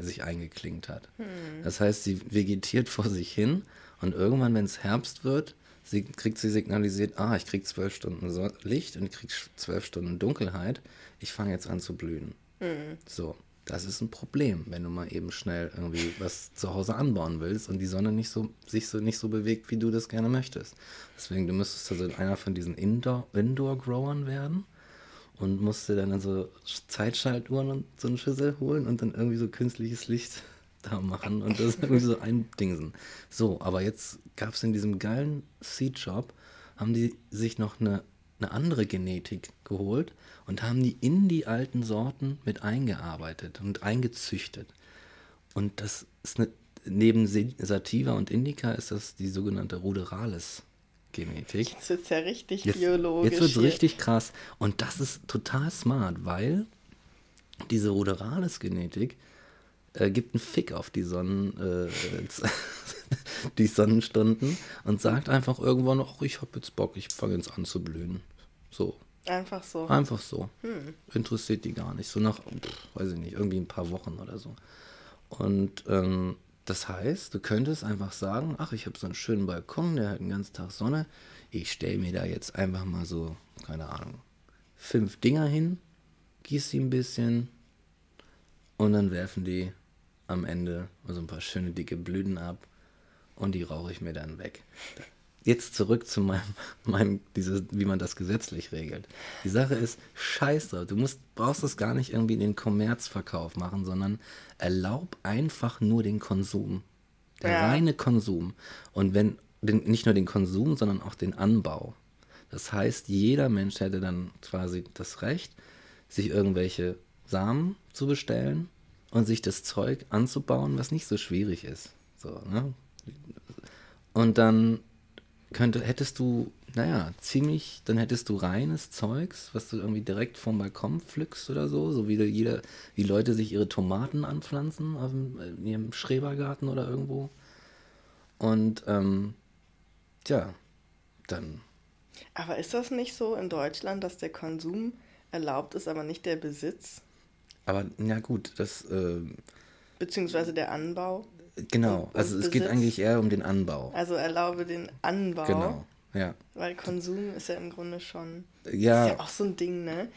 sich eingeklinkt hat. Hm. Das heißt, sie vegetiert vor sich hin und irgendwann, wenn es Herbst wird, sie kriegt sie signalisiert, ah, ich krieg zwölf Stunden so Licht und ich krieg zwölf Stunden Dunkelheit. Ich fange jetzt an zu blühen. Mhm. So, das ist ein Problem, wenn du mal eben schnell irgendwie was zu Hause anbauen willst und die Sonne nicht so, sich so nicht so bewegt, wie du das gerne möchtest. Deswegen, du müsstest also einer von diesen Indoor-Growern werden und musst dir dann also Zeitschaltuhren und so eine Schüssel holen und dann irgendwie so künstliches Licht da machen und das irgendwie so eindingsen. So, aber jetzt gab es in diesem geilen Seed-Shop, haben die sich noch eine, eine andere Genetik geholt und haben die in die alten Sorten mit eingearbeitet und eingezüchtet. Und das ist eine, neben Sativa und Indica ist das die sogenannte Ruderalis. Genetik. Jetzt wird es ja richtig jetzt, biologisch. Jetzt wird es richtig krass. Und das ist total smart, weil diese Ruderalis-Genetik äh, gibt einen Fick auf die Sonnen, äh, <laughs> die Sonnenstunden und sagt einfach irgendwann, ach, ich habe jetzt Bock, ich fange jetzt an zu blühen. So. Einfach so. Einfach so. Hm. Interessiert die gar nicht. So nach, pff, weiß ich nicht, irgendwie ein paar Wochen oder so. Und ähm, das heißt, du könntest einfach sagen, ach, ich habe so einen schönen Balkon, der hat den ganzen Tag Sonne. Ich stelle mir da jetzt einfach mal so, keine Ahnung, fünf Dinger hin, gieße sie ein bisschen, Und dann werfen die am Ende so ein paar schöne dicke Blüten ab und die rauche ich mir dann weg. Jetzt zurück zu meinem, meinem dieses, wie man das gesetzlich regelt. Die Sache ist, scheiße, du musst, brauchst das gar nicht irgendwie in den Kommerzverkauf machen, sondern erlaub einfach nur den Konsum. Der Ja. reine Konsum. Und wenn, den, nicht nur den Konsum, sondern auch den Anbau. Das heißt, jeder Mensch hätte dann quasi das Recht, sich irgendwelche Samen zu bestellen und sich das Zeug anzubauen, was nicht so schwierig ist. So, ne? Und dann könnte, hättest du, naja, ziemlich, dann hättest du reines Zeugs, was du irgendwie direkt vom Balkon pflückst oder so, so wie jeder, wie Leute sich ihre Tomaten anpflanzen auf dem, in ihrem Schrebergarten oder irgendwo. Und ähm, tja, dann Aber ist das nicht so in Deutschland, dass der Konsum erlaubt ist, aber nicht der Besitz? Aber ja gut, das äh, Beziehungsweise der Anbau? genau. Und- also und es geht Besitz? eigentlich eher um den Anbau. Also erlaube den Anbau. Genau. Ja. Weil Konsum ist ja im Grunde schon. Ja. Ist ja auch so ein Ding, ne?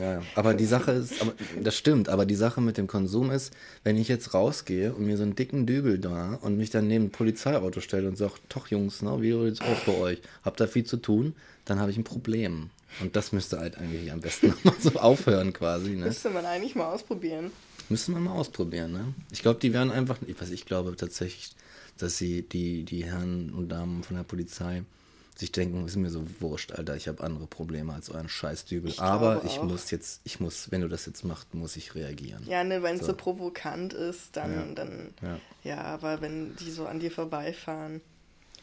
Ja, aber die Sache ist, aber, das stimmt, aber die Sache mit dem Konsum ist, wenn ich jetzt rausgehe und mir so einen dicken Dübel da und mich dann neben ein Polizeiauto stelle und sage, doch Jungs, ne, wie jetzt auch bei euch, habt ihr viel zu tun, dann habe ich ein Problem. Und das müsste halt eigentlich am besten <laughs> mal so aufhören quasi, ne? Müsste man eigentlich mal ausprobieren. Müssen wir mal ausprobieren, ne? Ich glaube, die werden einfach, ich weiß, ich glaube tatsächlich, dass sie, die, die Herren und Damen von der Polizei, sich denken, ist mir so wurscht, Alter, ich habe andere Probleme als euren Scheißdübel. Ich Aber ich muss jetzt, ich muss, wenn du das jetzt machst, muss ich reagieren. Ja, ne, wenn es so. So. provokant ist, dann, Ja. dann. Ja. Ja, aber wenn die so an dir vorbeifahren,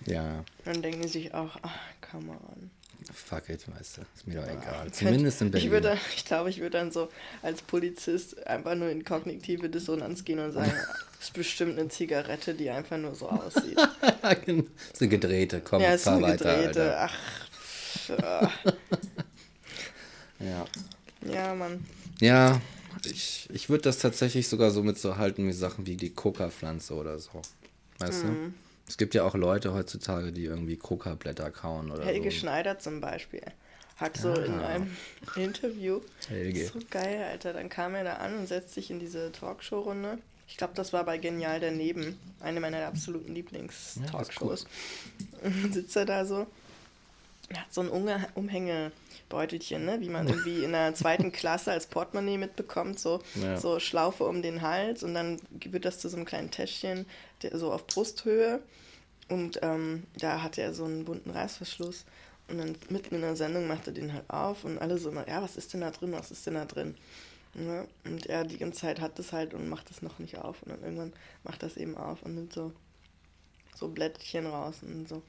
Ja, dann denken die sich auch, ach, come on. Fuck it, weißt du, ist mir doch egal. Zumindest in Berlin. Ich, würde, ich glaube, ich würde dann so als Polizist einfach nur in kognitive Dissonanz gehen und sagen, <laughs> das ist bestimmt eine Zigarette, die einfach nur so aussieht. das <laughs> ist eine gedrehte, komm, ja, es fahr weiter, gedrehte. Alter. Ach. Ja. ja, Mann. Ja, ich, ich würde das tatsächlich sogar so mit so halten wie Sachen wie die Coca-Pflanze oder so. Weißt Mhm. du? Es gibt ja auch Leute heutzutage, die irgendwie Coca-Blätter kauen oder Helge so. Schneider zum Beispiel hat so in Ah. einem <laughs> Interview, Helge. so geil, Alter, dann kam er da an und setzt sich in diese Talkshow-Runde. Ich glaube, das war bei Genial daneben, eine meiner absoluten Lieblings-Talkshows. Und <laughs> dann sitzt er da so, hat so ein Unge Umhängebeutelchen, ne? wie man <laughs> irgendwie in der zweiten Klasse als Portemonnaie mitbekommt, so, Ja. so Schlaufe um den Hals und dann wird das zu so einem kleinen Täschchen, der, so auf Brusthöhe. Und ähm, da hat er so einen bunten Reißverschluss. Und dann mitten in der Sendung macht er den halt auf und alle so immer, ja, was ist denn da drin, was ist denn da drin? Ne? Und er die ganze Zeit hat das halt und macht das noch nicht auf. Und dann irgendwann macht das eben auf und nimmt so, so Blättchen raus und so.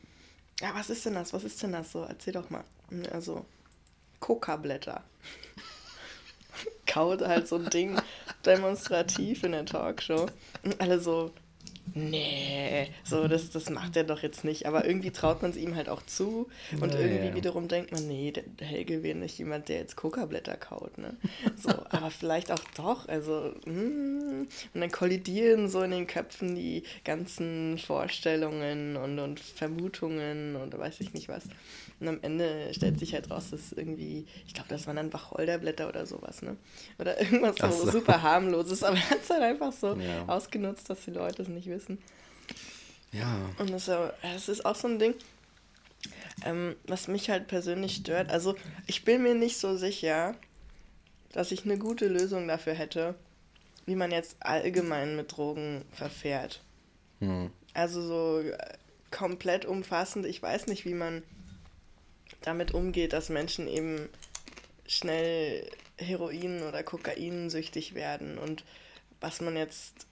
Ja, was ist denn das? Was ist denn das so? Erzähl doch mal. Und er so, Coca-Blätter. <laughs> Kaut halt so ein Ding demonstrativ in der Talkshow. Und alle so, nee, so, das, das macht er doch jetzt nicht. Aber irgendwie traut man es ihm halt auch zu. Und Ja, irgendwie wiederum denkt man, nee, der, Helge wäre nicht jemand, der jetzt Coca-Blätter kaut, ne? So, <laughs> aber vielleicht auch doch. Also, mm, und dann kollidieren so in den Köpfen die ganzen Vorstellungen und, und Vermutungen und weiß ich nicht was. Und am Ende stellt sich halt raus, dass irgendwie, ich glaube, das waren dann Wacholderblätter oder sowas, ne? Oder irgendwas so, so. super harmloses, aber er hat es halt einfach so Ja. ausgenutzt, dass die Leute es nicht wissen. Ja, Und das, das ist auch so ein Ding, ähm, was mich halt persönlich stört. Also, ich bin mir nicht so sicher, dass ich eine gute Lösung dafür hätte, wie man jetzt allgemein mit Drogen verfährt. hm. Also so äh, komplett umfassend. Ich weiß nicht, wie man damit umgeht, dass Menschen eben schnell Heroin- oder Kokain-süchtig werden und was man jetzt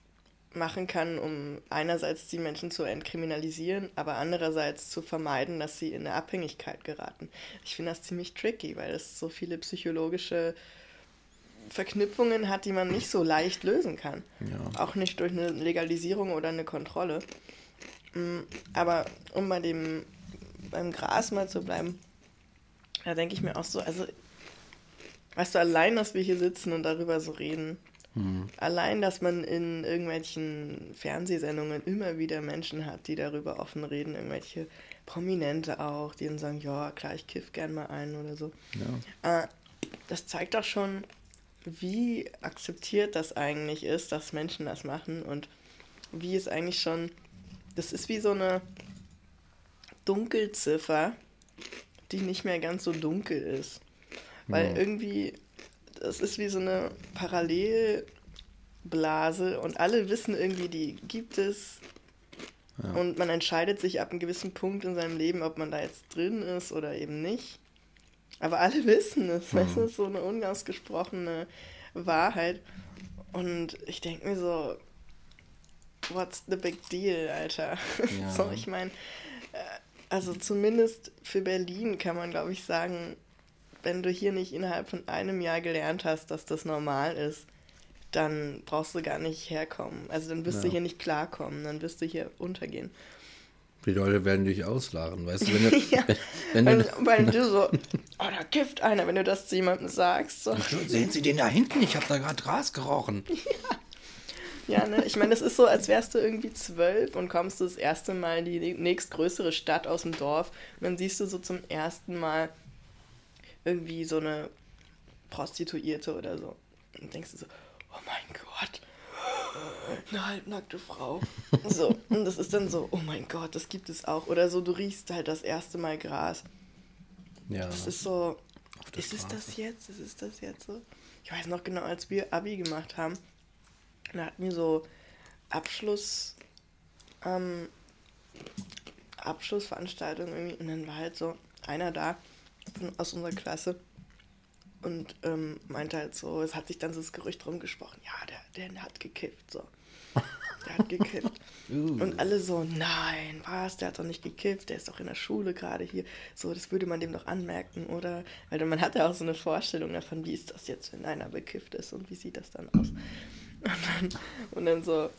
machen kann, um einerseits die Menschen zu entkriminalisieren, aber andererseits zu vermeiden, dass sie in eine Abhängigkeit geraten. Ich finde das ziemlich tricky, weil es so viele psychologische Verknüpfungen hat, die man nicht so leicht lösen kann. Ja. Auch nicht durch eine Legalisierung oder eine Kontrolle. Mm, Aber um bei dem beim Gras mal zu bleiben, da denke ich mir auch so, also weißt du, allein, dass wir hier sitzen und darüber so reden, Hm. allein, dass man in irgendwelchen Fernsehsendungen immer wieder Menschen hat, die darüber offen reden, irgendwelche Prominente auch, die dann sagen, ja, klar, ich kiff gern mal ein oder so. ja. Äh, das zeigt doch schon, wie akzeptiert das eigentlich ist, dass Menschen das machen und wie es eigentlich schon, das ist wie so eine Dunkelziffer, die nicht mehr ganz so dunkel ist. Weil Ja. irgendwie, das ist wie so eine Parallelblase und alle wissen irgendwie, die gibt es. Ja. Und man entscheidet sich ab einem gewissen Punkt in seinem Leben, ob man da jetzt drin ist oder eben nicht. Aber alle <laughs> wissen es. Weißt du, Mhm. das ist so eine unausgesprochene Wahrheit. Und ich denke mir so, what's the big deal, Alter? <laughs> Ja. so, ich meine, also zumindest für Berlin kann man, glaube ich, sagen, wenn du hier nicht innerhalb von einem Jahr gelernt hast, dass das normal ist, dann brauchst du gar nicht herkommen. Also dann wirst du Ja. hier nicht klarkommen, dann wirst du hier untergehen. Die Leute werden dich auslachen, weißt du, wenn du, <laughs> Ja. <laughs> wenn, wenn Weil, du <laughs> weil du so, oh, da kifft einer, wenn du das zu jemandem sagst. So. Sehen Sie den da hinten? Ich habe da gerade Gras gerochen. Ja, ne? Ich meine, das ist so, als wärst du irgendwie zwölf und kommst du das erste Mal in die nächstgrößere Stadt aus dem Dorf und dann siehst du so zum ersten Mal irgendwie so eine Prostituierte oder so. Und denkst du so, oh mein Gott, eine halbnackte Frau. <laughs> So, und das ist dann so, oh mein Gott, das gibt es auch. Oder so, du riechst halt das erste Mal Gras. Ja, Das ist so, ist es das jetzt? Ist es das jetzt so? Ich weiß noch genau, als wir Abi gemacht haben, da hatten wir so Abschluss, ähm, Abschlussveranstaltung irgendwie und dann war halt so einer da von, aus unserer Klasse und ähm, meinte halt so, es hat sich dann so das Gerücht rumgesprochen, ja, der, der hat gekifft, so. Der hat gekifft. <laughs> Uh. Und alle so, nein, was, der hat doch nicht gekifft, der ist doch in der Schule gerade hier. So, das würde man dem doch anmerken, oder? Weil man hat ja auch so eine Vorstellung davon, wie ist das jetzt, wenn einer bekifft ist und wie sieht das dann aus. Und dann, und dann so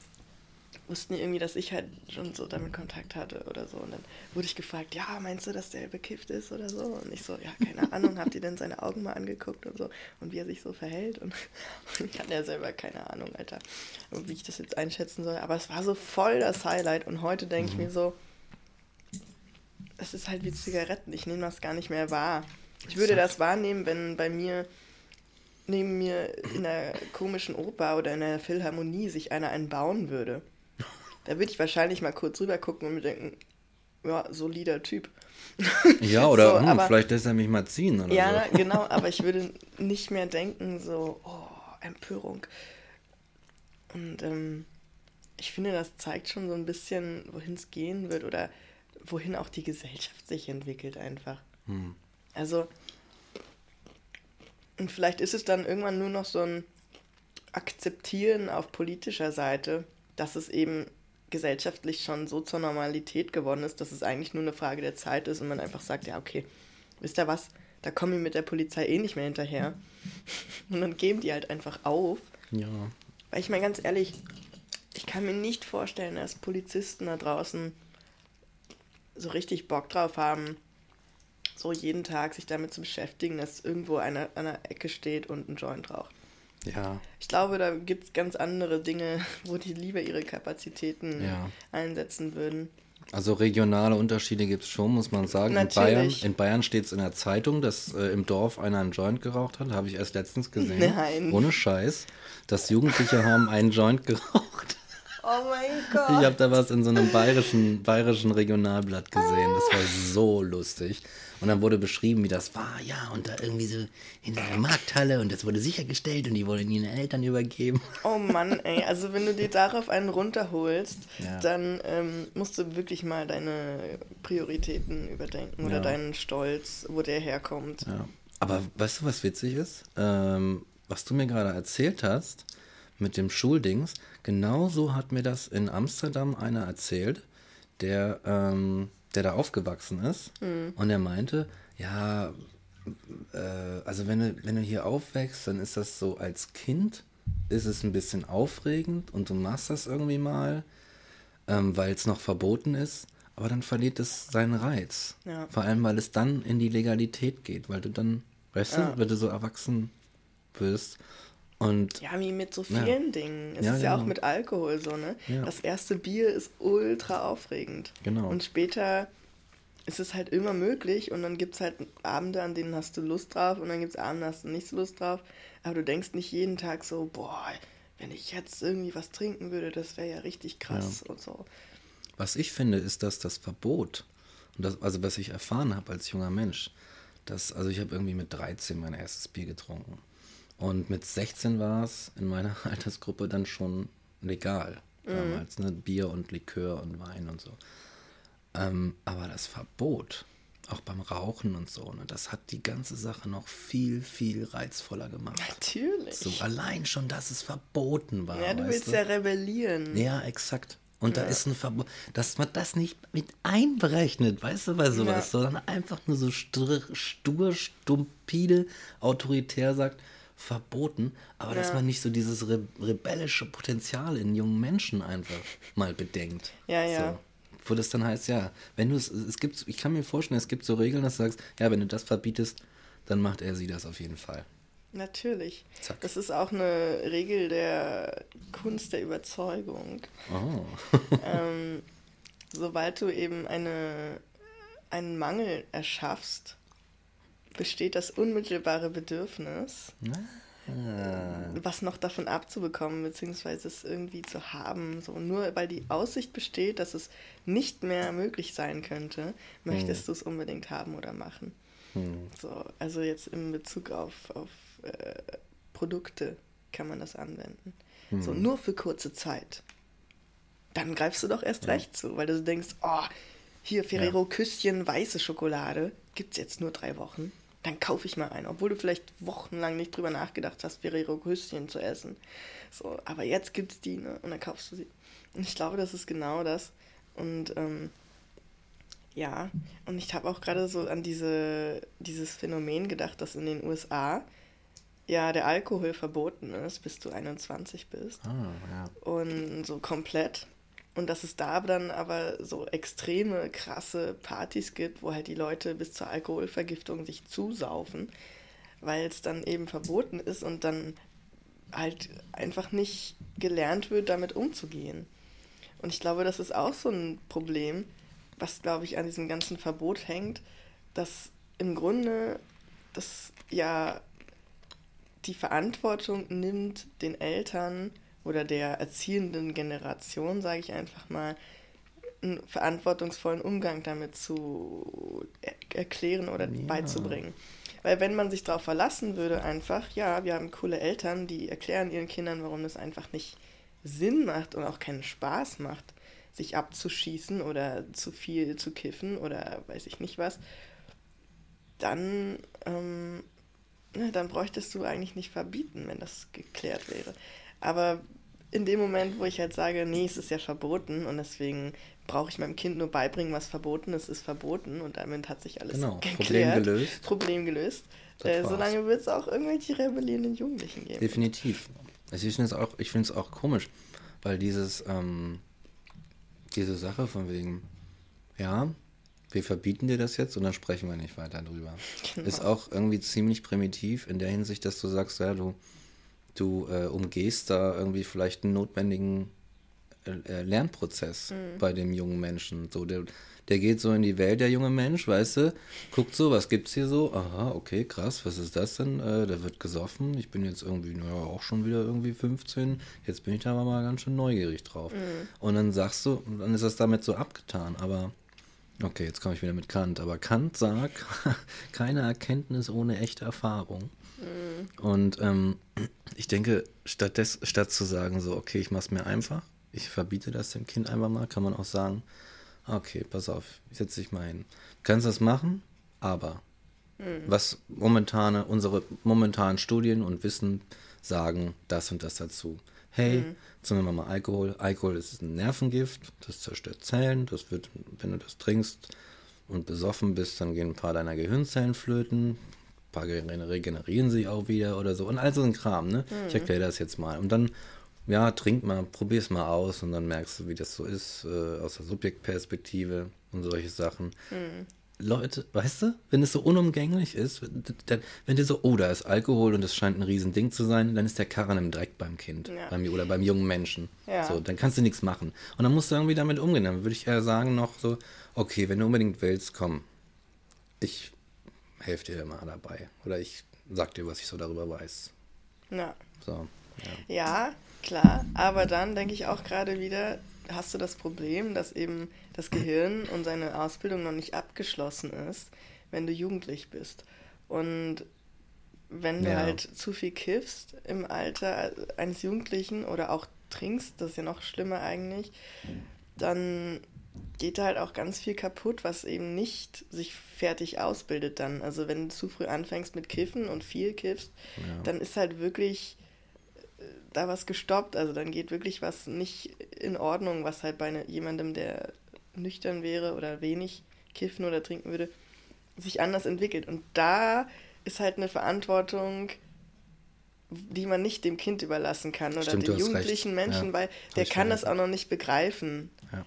wussten die irgendwie, dass ich halt schon so damit Kontakt hatte oder so. Und dann wurde ich gefragt, ja, meinst du, dass der bekifft ist oder so? Und ich so, ja, keine Ahnung, habt ihr denn seine Augen mal angeguckt und so und wie er sich so verhält? Und, <laughs> und ich hatte ja selber keine Ahnung, Alter, wie ich das jetzt einschätzen soll. Aber es war so voll das Highlight und heute denke ich mir so, es ist halt wie Zigaretten, ich nehme das gar nicht mehr wahr. Ich würde das wahrnehmen, wenn bei mir neben mir in einer komischen Oper oder in einer Philharmonie sich einer einen bauen würde. Da würde ich wahrscheinlich mal kurz rüber gucken und mir denken, ja, solider Typ. <laughs> Ja, oder So, hm, aber- vielleicht lässt er mich mal ziehen oder Ja, so. <laughs> genau, aber ich würde nicht mehr denken, so, oh, Empörung. Und ähm, ich finde, das zeigt schon so ein bisschen, wohin es gehen wird oder wohin auch die Gesellschaft sich entwickelt einfach. Hm. Also, und vielleicht ist es dann irgendwann nur noch so ein Akzeptieren auf politischer Seite, dass es eben gesellschaftlich schon so zur Normalität geworden ist, dass es eigentlich nur eine Frage der Zeit ist und man einfach sagt, ja, okay, wisst ihr was, da kommen wir mit der Polizei eh nicht mehr hinterher. <laughs> Und dann geben die halt einfach auf. Ja. Weil ich meine ganz ehrlich, ich kann mir nicht vorstellen, dass Polizisten da draußen so richtig Bock drauf haben, so jeden Tag sich damit zu beschäftigen, dass irgendwo einer an der Ecke steht und ein Joint raucht. Ja. Ich glaube, da gibt es ganz andere Dinge, <laughs> wo die lieber ihre Kapazitäten Ja. einsetzen würden. Also regionale Unterschiede gibt es schon, muss man sagen. In Natürlich. Bayern, in Bayern steht es in der Zeitung, dass äh, im Dorf einer einen Joint geraucht hat. Habe ich erst letztens gesehen. <laughs> Nein. Ohne Scheiß. Dass Jugendliche haben einen Joint <laughs> geraucht. Oh mein Ich Gott. habe da was in so einem bayerischen, bayerischen Regionalblatt gesehen. Das war so lustig. Und dann wurde beschrieben, wie das war. Ja, und da irgendwie so in einer Markthalle und das wurde sichergestellt und die wurden ihren Eltern übergeben. Oh Mann, ey, also wenn du dir darauf einen runterholst, Ja. dann ähm, musst du wirklich mal deine Prioritäten überdenken oder Ja. deinen Stolz, wo der herkommt. Ja. Aber weißt du, was witzig ist? Ähm, was du mir gerade erzählt hast mit dem Schuldings, genauso hat mir das in Amsterdam einer erzählt, der, ähm, der da aufgewachsen ist. Und er meinte, ja, äh, also wenn du, wenn du hier aufwächst, dann ist das so als Kind, ist es ein bisschen aufregend und du machst das irgendwie mal, ähm, weil es noch verboten ist, aber dann verliert es seinen Reiz. Ja. Vor allem, weil es dann in die Legalität geht, weil du dann, weißt Ja. du, wenn du so erwachsen wirst und Ja, wie mit so Ja. vielen Dingen. Es Ja, ist ja auch genau. mit Alkohol so, ne? Ja. Das erste Bier ist ultra aufregend. Genau. Und später ist es halt immer möglich und dann gibt es halt Abende, an denen hast du Lust drauf und dann gibt es Abende, hast du nicht so Lust drauf. Aber du denkst nicht jeden Tag so, boah, wenn ich jetzt irgendwie was trinken würde, das wäre ja richtig krass ja. und so. Was ich finde, ist, dass das Verbot, das, also was ich erfahren habe als junger Mensch, dass, also ich habe irgendwie mit 13 mein erstes Bier getrunken. Und mit 16 war es in meiner <laughs> Altersgruppe dann schon legal. Mhm. Damals, ne? Bier und Likör und Wein und so. Ähm, aber das Verbot, auch beim Rauchen und so, ne, das hat die ganze Sache noch viel, viel reizvoller gemacht. Natürlich. So allein schon, dass es verboten war. Ja, du willst du? ja rebellieren. Ja, exakt. Und ja. da ist ein Verbot, dass man das nicht mit einberechnet, weißt du, bei sowas, ja. sondern einfach nur so stur, stur stumpide, autoritär sagt, verboten, aber ja. dass man nicht so dieses re rebellische Potenzial in jungen Menschen einfach mal bedenkt. <laughs> Ja, ja. So. Wo das dann heißt, ja, wenn du es, es gibt, ich kann mir vorstellen, es gibt so Regeln, dass du sagst, ja, wenn du das verbietest, dann macht er sie das auf jeden Fall. Natürlich. Zack. Das ist auch eine Regel der Kunst der Überzeugung. Oh. <laughs> ähm, sobald du eben eine, einen Mangel erschaffst, besteht das unmittelbare Bedürfnis, ah. was noch davon abzubekommen, beziehungsweise es irgendwie zu haben. So, nur weil die Aussicht besteht, dass es nicht mehr möglich sein könnte, möchtest hm. du es unbedingt haben oder machen. Hm. So, also jetzt in Bezug auf, auf äh, Produkte kann man das anwenden. Hm. So nur für kurze Zeit. Dann greifst du doch erst ja. recht zu, weil du denkst, oh, hier Ferrero ja. Küsschen weiße Schokolade, gibt es jetzt nur drei Wochen. Dann kaufe ich mal einen, obwohl du vielleicht wochenlang nicht drüber nachgedacht hast, Ferrero Küsschen zu essen. So, aber jetzt gibt es die, ne? Und dann kaufst du sie. Und ich glaube, das ist genau das. Und ähm, ja, und ich habe auch gerade so an diese, dieses Phänomen gedacht, dass in den USA ja der Alkohol verboten ist, bis du 21 bist. Ah, ja. Und so komplett. Und dass es da dann aber so extreme, krasse Partys gibt, wo halt die Leute bis zur Alkoholvergiftung sich zusaufen, weil es dann eben verboten ist und dann halt einfach nicht gelernt wird, damit umzugehen. Und ich glaube, das ist auch so ein Problem, was, glaube ich, an diesem ganzen Verbot hängt, dass im Grunde das ja die Verantwortung nimmt, den Eltern oder der erziehenden Generation, sage ich einfach mal, einen verantwortungsvollen Umgang damit zu er erklären oder ja. beizubringen. Weil wenn man sich darauf verlassen würde, einfach, ja, wir haben coole Eltern, die erklären ihren Kindern, warum das einfach nicht Sinn macht und auch keinen Spaß macht, sich abzuschießen oder zu viel zu kiffen oder weiß ich nicht was, dann, ähm, dann bräuchtest du eigentlich nicht verbieten, wenn das geklärt wäre. Aber in dem Moment, wo ich halt sage, nee, es ist ja verboten und deswegen brauche ich meinem Kind nur beibringen, was verboten ist, ist verboten und damit hat sich alles genau, geklärt. Problem gelöst. Problem gelöst. Äh, solange wird es auch irgendwelche rebellierenden Jugendlichen geben. Definitiv. Also ich finde es auch, auch komisch, weil dieses, ähm, diese Sache von wegen, ja, wir verbieten dir das jetzt und dann sprechen wir nicht weiter drüber. <laughs> Genau. Ist auch irgendwie ziemlich primitiv in der Hinsicht, dass du sagst, ja, du, du äh, umgehst da irgendwie vielleicht einen notwendigen äh, Lernprozess mhm. bei dem jungen Menschen. So, der, der geht so in die Welt, der junge Mensch, weißt du, guckt so, was gibt's hier so? Aha, okay, krass, was ist das denn? Äh, da wird gesoffen. Ich bin jetzt irgendwie, naja, auch schon wieder irgendwie 15. Jetzt bin ich da aber mal ganz schön neugierig drauf. Mhm. Und dann sagst du, dann ist das damit so abgetan. Aber, okay, jetzt komme ich wieder mit Kant. Aber Kant sagt, <laughs> keine Erkenntnis ohne echte Erfahrung. Mhm. Und ähm, ich denke, statt, des, statt zu sagen, so, okay, ich mach's mir einfach, ich verbiete das dem Kind einfach mal, kann man auch sagen, okay, pass auf, setz dich mal hin. Du kannst das machen, aber mhm. was momentane, unsere momentanen Studien und Wissen sagen das und das dazu. Hey, mhm. zum Beispiel mal Alkohol. Alkohol ist ein Nervengift, das zerstört Zellen, das wird, wenn du das trinkst und besoffen bist, dann gehen ein paar deiner Gehirnzellen flöten, ein paar regenerieren sich auch wieder oder so und all so ein Kram, ne? Mhm. Ich erkläre das jetzt mal. Und dann ja, trink mal, probier's mal aus und dann merkst du, wie das so ist, äh, aus der Subjektperspektive und solche Sachen. Mhm. Leute, weißt du, wenn es so unumgänglich ist, dann, wenn dir so, oh, da ist Alkohol und es scheint ein Riesending zu sein, dann ist der Karren im Dreck beim Kind ja. beim, oder beim jungen Menschen. Ja. So, dann kannst du nichts machen. Und dann musst du irgendwie damit umgehen. Dann würde ich eher sagen noch so, okay, wenn du unbedingt willst, komm, ich helfe dir mal dabei. Oder ich sag dir, was ich so darüber weiß. Ja. So, ja. Ja, klar, aber dann denke ich auch gerade wieder, hast du das Problem, dass eben das Gehirn und seine Ausbildung noch nicht abgeschlossen ist, wenn du jugendlich bist. Und wenn du Ja. halt zu viel kiffst im Alter eines Jugendlichen oder auch trinkst, das ist ja noch schlimmer eigentlich, dann geht da halt auch ganz viel kaputt, was eben nicht sich fertig ausbildet dann. Also wenn du zu früh anfängst mit Kiffen und viel kiffst, Ja. dann ist halt wirklich äh, da was gestoppt. Also dann geht wirklich was nicht in Ordnung, was halt bei ne, jemandem, der nüchtern wäre oder wenig kiffen oder trinken würde, sich anders entwickelt. Und da ist halt eine Verantwortung, die man nicht dem Kind überlassen kann oder Stimmt, den hast recht. jugendlichen Menschen, Ja, weil der kann das auch noch nicht begreifen. Ja.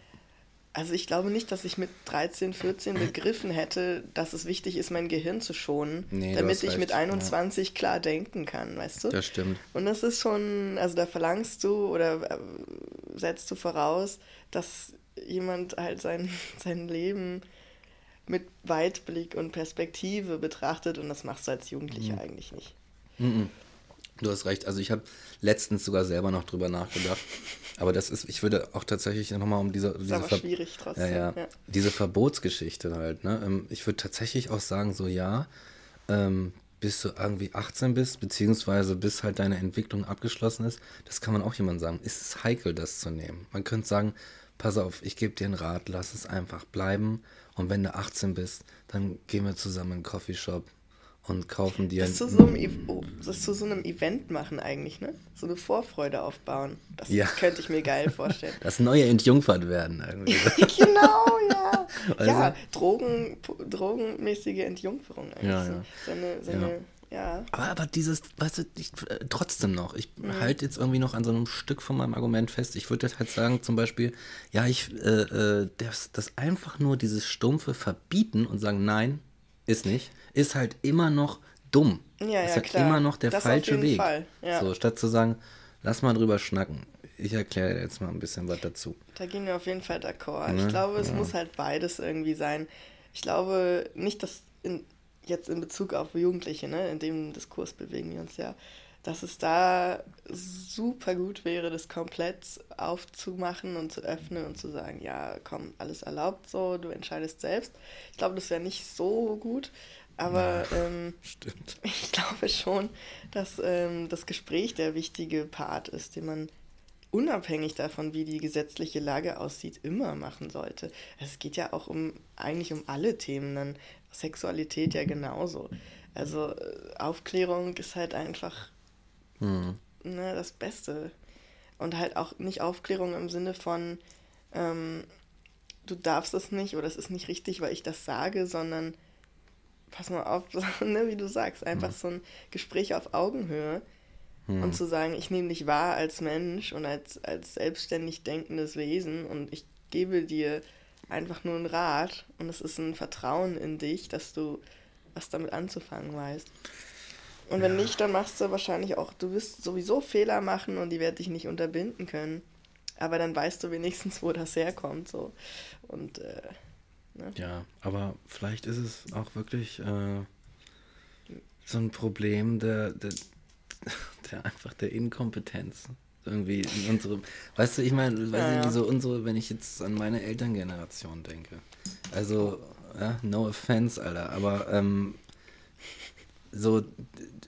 Also ich glaube nicht, dass ich mit 13, 14 <laughs> begriffen hätte, dass es wichtig ist, mein Gehirn zu schonen, Nee, damit ich recht, mit ja. 21 klar denken kann, weißt du? Das stimmt. Und das ist schon, also da verlangst du oder äh, setzt du voraus, dass jemand halt sein, <laughs> sein Leben mit Weitblick und Perspektive betrachtet und das machst du als Jugendlicher Mhm. eigentlich nicht. Mhm. Du hast recht. Also ich habe letztens sogar selber noch drüber nachgedacht. Aber das ist, ich würde auch tatsächlich nochmal um diese, diese Ver-. Ja, ja. ja. Diese Verbotsgeschichte halt, ne? Ähm, Ich würde tatsächlich auch sagen, so ja, ähm, bis du irgendwie 18 bist, beziehungsweise bis halt deine Entwicklung abgeschlossen ist, das kann man auch jemandem sagen. Ist es heikel, das zu nehmen? Man könnte sagen, pass auf, ich gebe dir einen Rat, lass es einfach bleiben. Und wenn du 18 bist, dann gehen wir zusammen in einen Coffeeshop und kaufen dir Das zu, so einem, oh, das zu so einem Event machen eigentlich, ne? So eine Vorfreude aufbauen. Das Ja. könnte ich mir geil vorstellen. <laughs> das neue Entjungfert werden irgendwie. <laughs> genau, ja. <laughs> Also- ja, Drogen, drogenmäßige Entjungferung eigentlich. Ja, so. ja. Seine, seine, ja. Aber, aber dieses, weißt du, ich, äh, trotzdem noch, ich Mhm. halte jetzt irgendwie noch an so einem Stück von meinem Argument fest. Ich würde halt sagen, zum Beispiel, ja, ich, äh, äh, das, das einfach nur dieses stumpfe Verbieten und sagen, nein, ist nicht, ist halt immer noch dumm. Ja, ist ja, halt klar. immer noch der Das auf falsche jeden Weg. Fall, ja. So, statt zu sagen, lass mal drüber schnacken. Ich erkläre jetzt mal ein bisschen was dazu. Da gehen wir auf jeden Fall d'accord. Ne? Ich glaube, es Ja. muss halt beides irgendwie sein. Ich glaube nicht, dass in, jetzt in Bezug auf Jugendliche, ne, in dem Diskurs bewegen wir uns ja, dass es da super gut wäre, das komplett aufzumachen und zu öffnen und zu sagen, ja, komm, alles erlaubt so, du entscheidest selbst. Ich glaube, das wäre nicht so gut, aber <laughs> ähm, Stimmt. <laughs> ich glaube schon, dass ähm, das Gespräch der wichtige Part ist, den man unabhängig davon, wie die gesetzliche Lage aussieht, immer machen sollte. Es geht ja auch um eigentlich um alle Themen, dann Sexualität ja genauso. Also äh, Aufklärung ist halt einfach Hm. ne, das Beste. Und halt auch nicht Aufklärung im Sinne von, ähm, du darfst es nicht oder es ist nicht richtig, weil ich das sage, sondern pass mal auf, <laughs> ne, wie du sagst, einfach so ein Gespräch auf Augenhöhe und zu sagen, ich nehme dich wahr als Mensch und als, als selbstständig denkendes Wesen und ich gebe dir einfach nur einen Rat und es ist ein Vertrauen in dich, dass du was damit anzufangen weißt. Und wenn nicht, dann machst du wahrscheinlich auch, du wirst sowieso Fehler machen und die werden dich nicht unterbinden können. Aber dann weißt du wenigstens, wo das herkommt. So. Und äh, Ja, aber vielleicht ist es auch wirklich äh, so ein Problem der, der, <laughs> der einfach der Inkompetenz. Irgendwie in unserem, weißt du, ich meine, Ja, ja. so unsere, wenn ich jetzt an meine Elterngeneration denke. Also, ja, no offense, Alter, aber ähm, so,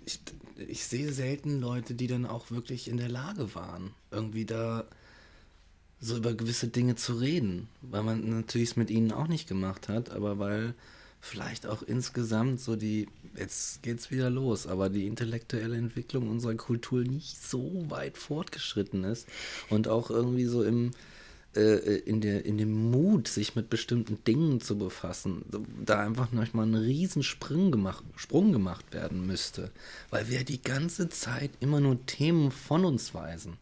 ich, ich sehe selten Leute, die dann auch wirklich in der Lage waren, irgendwie da so über gewisse Dinge zu reden, weil man natürlich es mit ihnen auch nicht gemacht hat, aber weil vielleicht auch insgesamt so die, jetzt geht's wieder los, aber die intellektuelle Entwicklung unserer Kultur nicht so weit fortgeschritten ist und auch irgendwie so im äh, in, der, in dem Mut, sich mit bestimmten Dingen zu befassen, da einfach noch mal ein Riesensprung gemacht, Sprung gemacht werden müsste, weil wir die ganze Zeit immer nur Themen von uns weisen.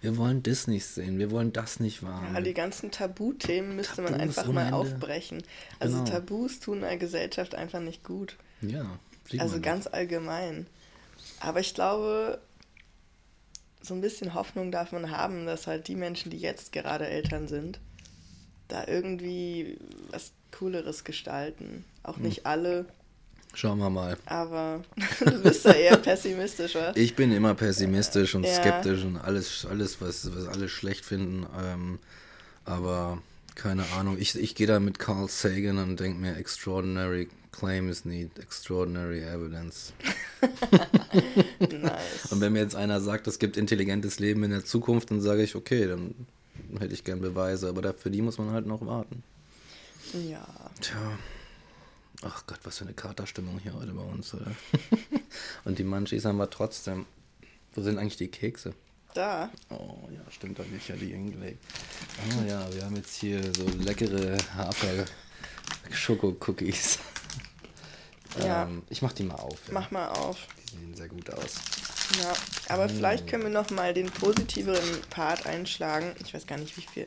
Wir wollen das nicht sehen, wir wollen das nicht wahrnehmen. ja, die ganzen Tabuthemen müsste man Tabus einfach ohne mal aufbrechen. Also Genau. Tabus tun einer Gesellschaft einfach nicht gut. ja, Also man ganz allgemein. Aber ich glaube, so ein bisschen Hoffnung darf man haben, dass halt die Menschen, die jetzt gerade Eltern sind, da irgendwie was Cooleres gestalten. Auch nicht alle. Schauen wir mal. Aber <laughs> du bist ja eher pessimistisch, was? Ich bin immer pessimistisch und Ja. skeptisch und alles, alles was, was alle schlecht finden. Ähm, aber keine Ahnung. Ich, ich gehe da mit Carl Sagan und denke mir, extraordinary claims need extraordinary evidence. <laughs> Nice. Und wenn mir jetzt einer sagt, es gibt intelligentes Leben in der Zukunft, dann sage ich, okay, dann hätte ich gern Beweise. Aber dafür die muss man halt noch warten. Ja. Tja. Ach Gott, was für eine Katerstimmung hier heute bei uns. <laughs> Und die Munchies haben wir trotzdem. Wo sind eigentlich die Kekse? Da. Oh ja, stimmt, habe ich ja die hingelegt. Oh ja, wir haben jetzt hier so leckere Hafer-Schoko-Cookies. Ja. Ähm, ich mach die mal auf. Ja. Mach mal auf. Die sehen sehr gut aus. Ja. Aber vielleicht können wir noch mal den positiveren Part einschlagen. Ich weiß gar nicht, wie viel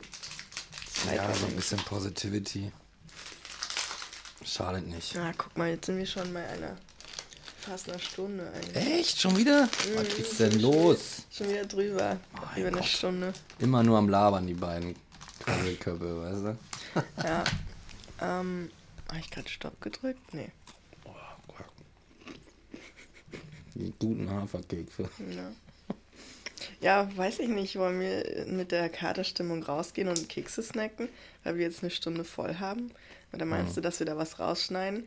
Zeit Ja, so ein bisschen Positivity. Schadet nicht. Ja, guck mal, jetzt sind wir schon bei einer fast einer Stunde eigentlich. Echt? Schon wieder? Was Mhm, ist schon denn los? Schon wieder drüber. Mein Über eine Gott. Stunde. Immer nur am Labern, die beiden Quasselköpfe, weißt du? <laughs> Ja. ähm, habe ich gerade Stopp gedrückt? Nee. Die guten Haferkekse. Ja. ja, weiß ich nicht. Wollen wir mit der Katerstimmung rausgehen und Kekse snacken, weil wir jetzt eine Stunde voll haben? Oder meinst du, dass wir da was rausschneiden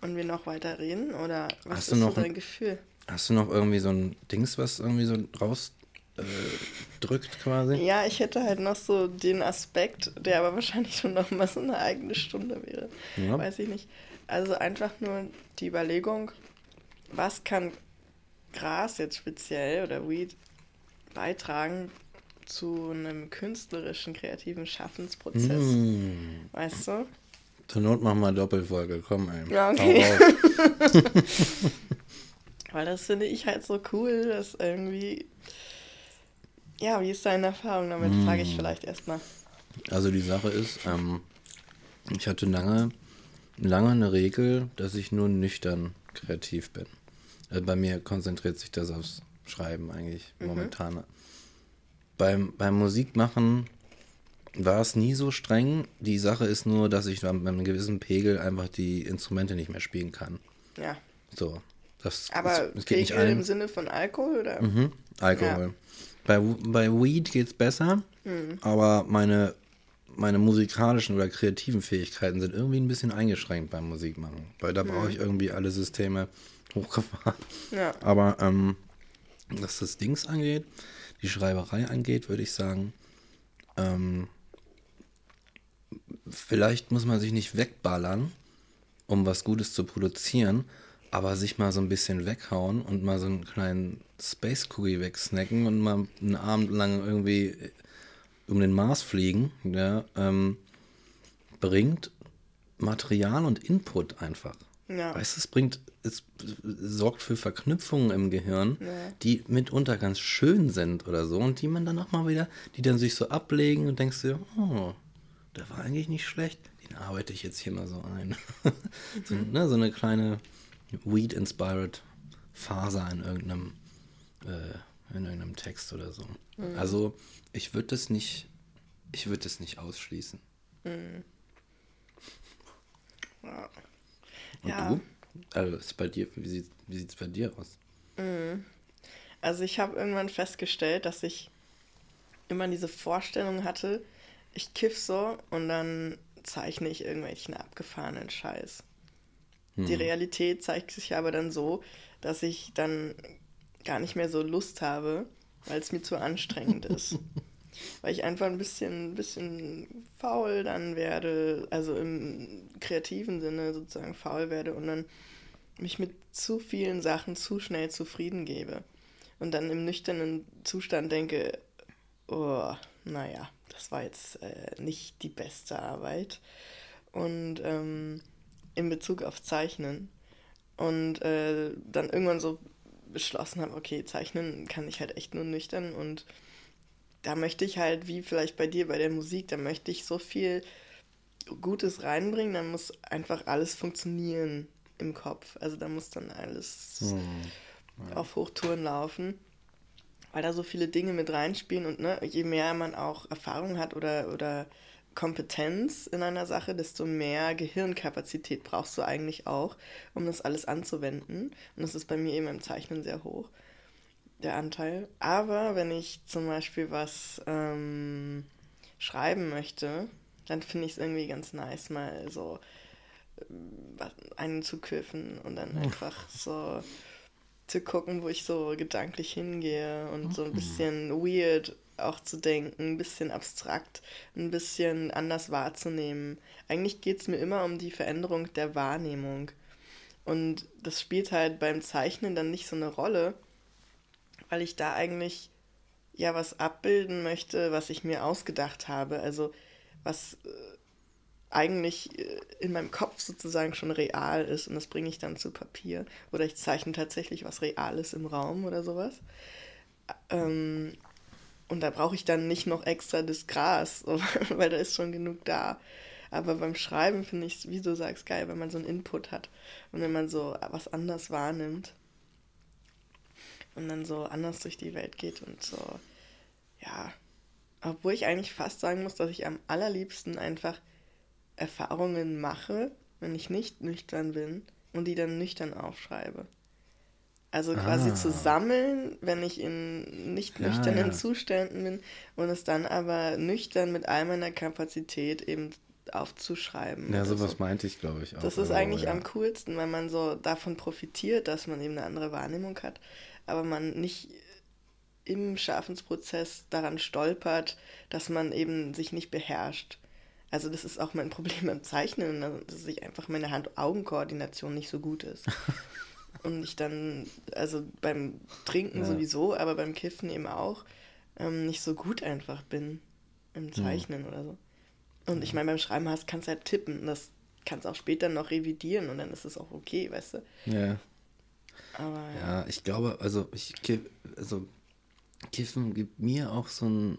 und wir noch weiter reden? Oder was Hast ist du noch so ein- dein Gefühl? Hast du noch irgendwie so ein Dings, was irgendwie so raus äh, drückt quasi? Ja, ich hätte halt noch so den Aspekt, der aber <laughs> wahrscheinlich schon noch mal so eine eigene Stunde wäre. Ja. Weiß ich nicht. Also einfach nur die Überlegung, was kann Gras jetzt speziell oder Weed beitragen zu einem künstlerischen, kreativen Schaffensprozess? Hm. Weißt du? Zur Not machen wir Doppelfolge, komm ey. Ja, okay. <laughs> Weil das finde ich halt so cool, dass irgendwie. Ja, wie ist deine Erfahrung damit? Frage ich vielleicht erstmal. Also die Sache ist, ähm, ich hatte lange, lange eine Regel, dass ich nur nüchtern kreativ bin. Äh, bei mir konzentriert sich das aufs Schreiben eigentlich momentan. Beim, beim Musikmachen war es nie so streng. Die Sache ist nur, dass ich dann bei einem gewissen Pegel einfach die Instrumente nicht mehr spielen kann. Ja. So. Das, Aber es, es geht nicht Pegel allen. im Sinne von Alkohol oder? Mhm, Alkohol. Bei, bei Weed geht's besser, Hm. aber meine, meine musikalischen oder kreativen Fähigkeiten sind irgendwie ein bisschen eingeschränkt beim Musikmachen. Weil da brauche ich irgendwie alle Systeme <laughs> hochgefahren. Ja. Aber ähm, was das Dings angeht, die Schreiberei angeht, würde ich sagen, ähm, vielleicht muss man sich nicht wegballern, um was Gutes zu produzieren, aber sich mal so ein bisschen weghauen und mal so einen kleinen Space Cookie wegsnacken und mal einen Abend lang irgendwie um den Mars fliegen, ja, ähm, bringt Material und Input einfach. Ja. Weißt du, es bringt, es sorgt für Verknüpfungen im Gehirn, Ja. die mitunter ganz schön sind oder so und die man dann auch mal wieder, die dann sich so ablegen und denkst dir, oh, der war eigentlich nicht schlecht, den arbeite ich jetzt hier mal so ein. <laughs> so, ne, so eine kleine Weed-inspired Faser in irgendeinem, äh, in irgendeinem Text oder so. Also ich würde das nicht, ich würde das nicht ausschließen. Ja. Und Ja. du? Also ist bei dir, wie sieht wie sieht's bei dir aus? Also ich habe irgendwann festgestellt, dass ich immer diese Vorstellung hatte, ich kiff so und dann zeichne ich irgendwelchen abgefahrenen Scheiß. Die Realität zeigt sich aber dann so, dass ich dann gar nicht mehr so Lust habe, weil es mir zu anstrengend ist. <laughs> weil ich einfach ein bisschen, bisschen faul dann werde, also im kreativen Sinne sozusagen faul werde und dann mich mit zu vielen Sachen zu schnell zufrieden gebe. Und dann im nüchternen Zustand denke, oh, naja, das war jetzt äh, nicht die beste Arbeit. Und ähm, in Bezug auf Zeichnen. Und äh, dann irgendwann so beschlossen habe, okay, zeichnen kann ich halt echt nur nüchtern und da möchte ich halt, wie vielleicht bei dir bei der Musik, da möchte ich so viel Gutes reinbringen, dann muss einfach alles funktionieren im Kopf. Also da muss dann alles auf Hochtouren laufen, weil da so viele Dinge mit reinspielen und ne, je mehr man auch Erfahrung hat oder, oder Kompetenz in einer Sache, desto mehr Gehirnkapazität brauchst du eigentlich auch, um das alles anzuwenden. Und das ist bei mir eben im Zeichnen sehr hoch, der Anteil. Aber wenn ich zum Beispiel was ähm, schreiben möchte, dann finde ich es irgendwie ganz nice, mal so äh, einen zu kiffen und dann einfach so zu gucken, wo ich so gedanklich hingehe und so ein mhm. bisschen weird auch zu denken, ein bisschen abstrakt, ein bisschen anders wahrzunehmen. Eigentlich geht es mir immer um die Veränderung der Wahrnehmung. Und das spielt halt beim Zeichnen dann nicht so eine Rolle, weil ich da eigentlich ja was abbilden möchte, was ich mir ausgedacht habe. Also was äh, eigentlich äh, in meinem Kopf sozusagen schon real ist und das bringe ich dann zu Papier. Oder ich zeichne tatsächlich was Reales im Raum oder sowas. Ähm, und da brauche ich dann nicht noch extra das Gras, <laughs> weil da ist schon genug da. Aber beim Schreiben finde ich es, wie du sagst, geil, wenn man so einen Input hat und wenn man so was anders wahrnimmt und dann so anders durch die Welt geht und so, ja. Obwohl ich eigentlich fast sagen muss, dass ich am allerliebsten einfach Erfahrungen mache, wenn ich nicht nüchtern bin und die dann nüchtern aufschreibe. Also quasi ah. zu sammeln, wenn ich in nicht nüchternen ja, ja. Zuständen bin und es dann aber nüchtern mit all meiner Kapazität eben aufzuschreiben. Ja, sowas so. meinte ich, glaube ich, auch. Das ist eigentlich ja. am coolsten, weil man so davon profitiert, dass man eben eine andere Wahrnehmung hat, aber man nicht im Schaffensprozess daran stolpert, dass man eben sich nicht beherrscht. Also das ist auch mein <laughs> Problem beim Zeichnen, dass ich einfach meine Hand-Augen-Koordination nicht so gut ist. <laughs> und ich dann, also beim Trinken ja. sowieso, aber beim Kiffen eben auch, ähm, nicht so gut einfach bin im Zeichnen mhm. oder so. Und ich meine, beim Schreiben hast, kannst du halt tippen. Das kannst du auch später noch revidieren und dann ist es auch okay, weißt du? Ja. Aber, ja. ja, ich glaube, also ich also Kiffen gibt mir auch so einen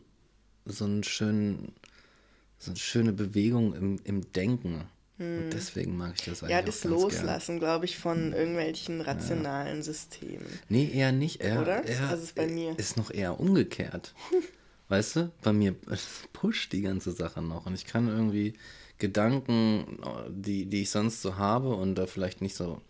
so einen schönen so eine schöne Bewegung im, im Denken. Und hm. deswegen mag ich das eigentlich. Ja, das Loslassen, glaube ich, von irgendwelchen rationalen ja. Systemen. Nee, eher nicht. Er, Oder? Er, also ist bei mir. Ist noch eher umgekehrt. <laughs> weißt du? Bei mir pusht die ganze Sache noch. Und ich kann irgendwie Gedanken, die, die ich sonst so habe und da vielleicht nicht so,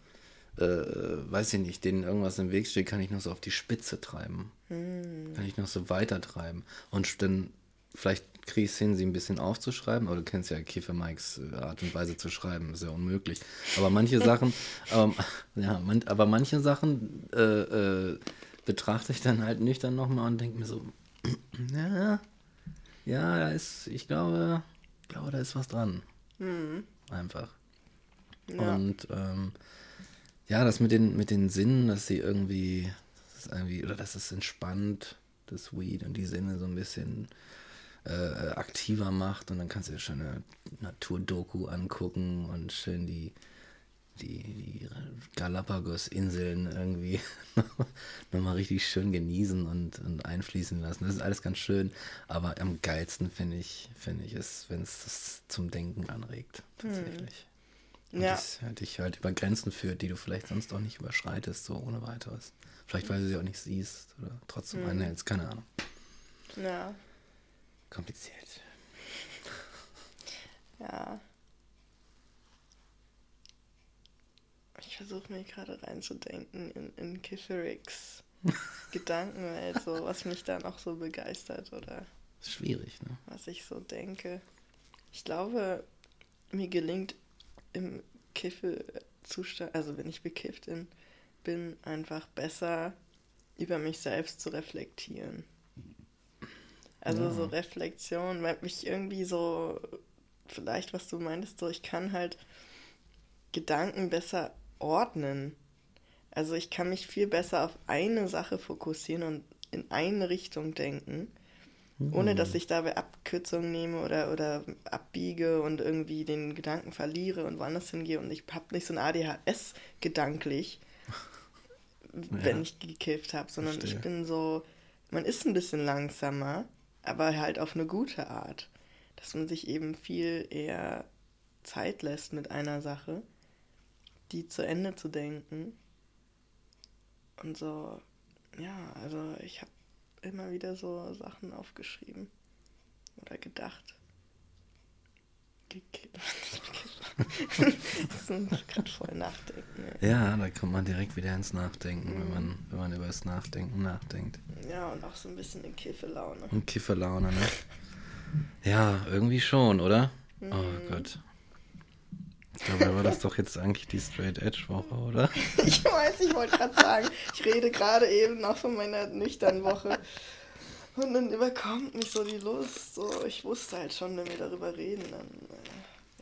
äh, weiß ich nicht, denen irgendwas im Weg steht, kann ich noch so auf die Spitze treiben. Hm. Kann ich noch so weiter treiben. Und dann vielleicht kriege ich es hin, sie ein bisschen aufzuschreiben, aber du kennst ja Kiefer Mikes äh, Art und Weise zu schreiben, ist ja unmöglich. Aber manche Sachen, aber, <laughs> ja, man, aber manche Sachen äh, äh, betrachte ich dann halt nüchtern nochmal und denke mir so, <clears throat> ja, ja, da ist, ich glaube, ich glaube, da ist was dran. Mhm. Einfach. Ja. Und ähm, ja, das mit den, mit den Sinnen, dass sie irgendwie, das ist irgendwie, oder dass es entspannt, das Weed und die Sinne so ein bisschen äh, aktiver macht und dann kannst du dir schon eine Naturdoku angucken und schön die, die, die Galapagos-Inseln irgendwie <laughs> nochmal richtig schön genießen und, und einfließen lassen. Das ist alles ganz schön, aber am geilsten finde ich, finde ich es, wenn es das zum Denken anregt, tatsächlich. Hm. Ja. das dich halt über Grenzen führt, die du vielleicht sonst auch nicht überschreitest, so ohne weiteres. Vielleicht, weil du sie auch nicht siehst oder trotzdem hm. einhältst, keine Ahnung. Ja, kompliziert. Ja. Ich versuche mir gerade reinzudenken in, in Kiffericks <laughs> Gedankenwelt, so was mich da noch so begeistert oder. Schwierig, ne? Was ich so denke. Ich glaube, mir gelingt im Kiffelzustand, also wenn ich bekifft bin einfach besser über mich selbst zu reflektieren. Also ja. so Reflexion, weil mich irgendwie so, vielleicht was du meintest, so ich kann halt Gedanken besser ordnen. Also ich kann mich viel besser auf eine Sache fokussieren und in eine Richtung denken, mhm. ohne dass ich dabei Abkürzungen nehme oder, oder abbiege und irgendwie den Gedanken verliere und woanders hingehe. Und ich habe nicht so ein ADHS gedanklich, <laughs> ja. wenn ich gekifft habe, sondern Verstehe. ich bin so, man ist ein bisschen langsamer aber halt auf eine gute Art. Dass man sich eben viel eher Zeit lässt mit einer Sache, die zu Ende zu denken. Und so, ja, also ich habe immer wieder so Sachen aufgeschrieben oder gedacht. <laughs> das ist gerade voll nachdenken. Ja. ja, da kommt man direkt wieder ins Nachdenken, mhm. wenn, man, wenn man über das Nachdenken nachdenkt. Ja, und auch so ein bisschen in Kiffelaune. In Kiffelaune, ne? ja, irgendwie schon, oder? Mhm. Oh Gott. Dabei war das doch jetzt eigentlich die Straight Edge Woche, oder? <laughs> ich weiß, ich wollte gerade sagen, ich rede gerade eben noch von meiner nüchternen Woche. Und dann überkommt mich so die Lust. So, ich wusste halt schon, wenn wir darüber reden, dann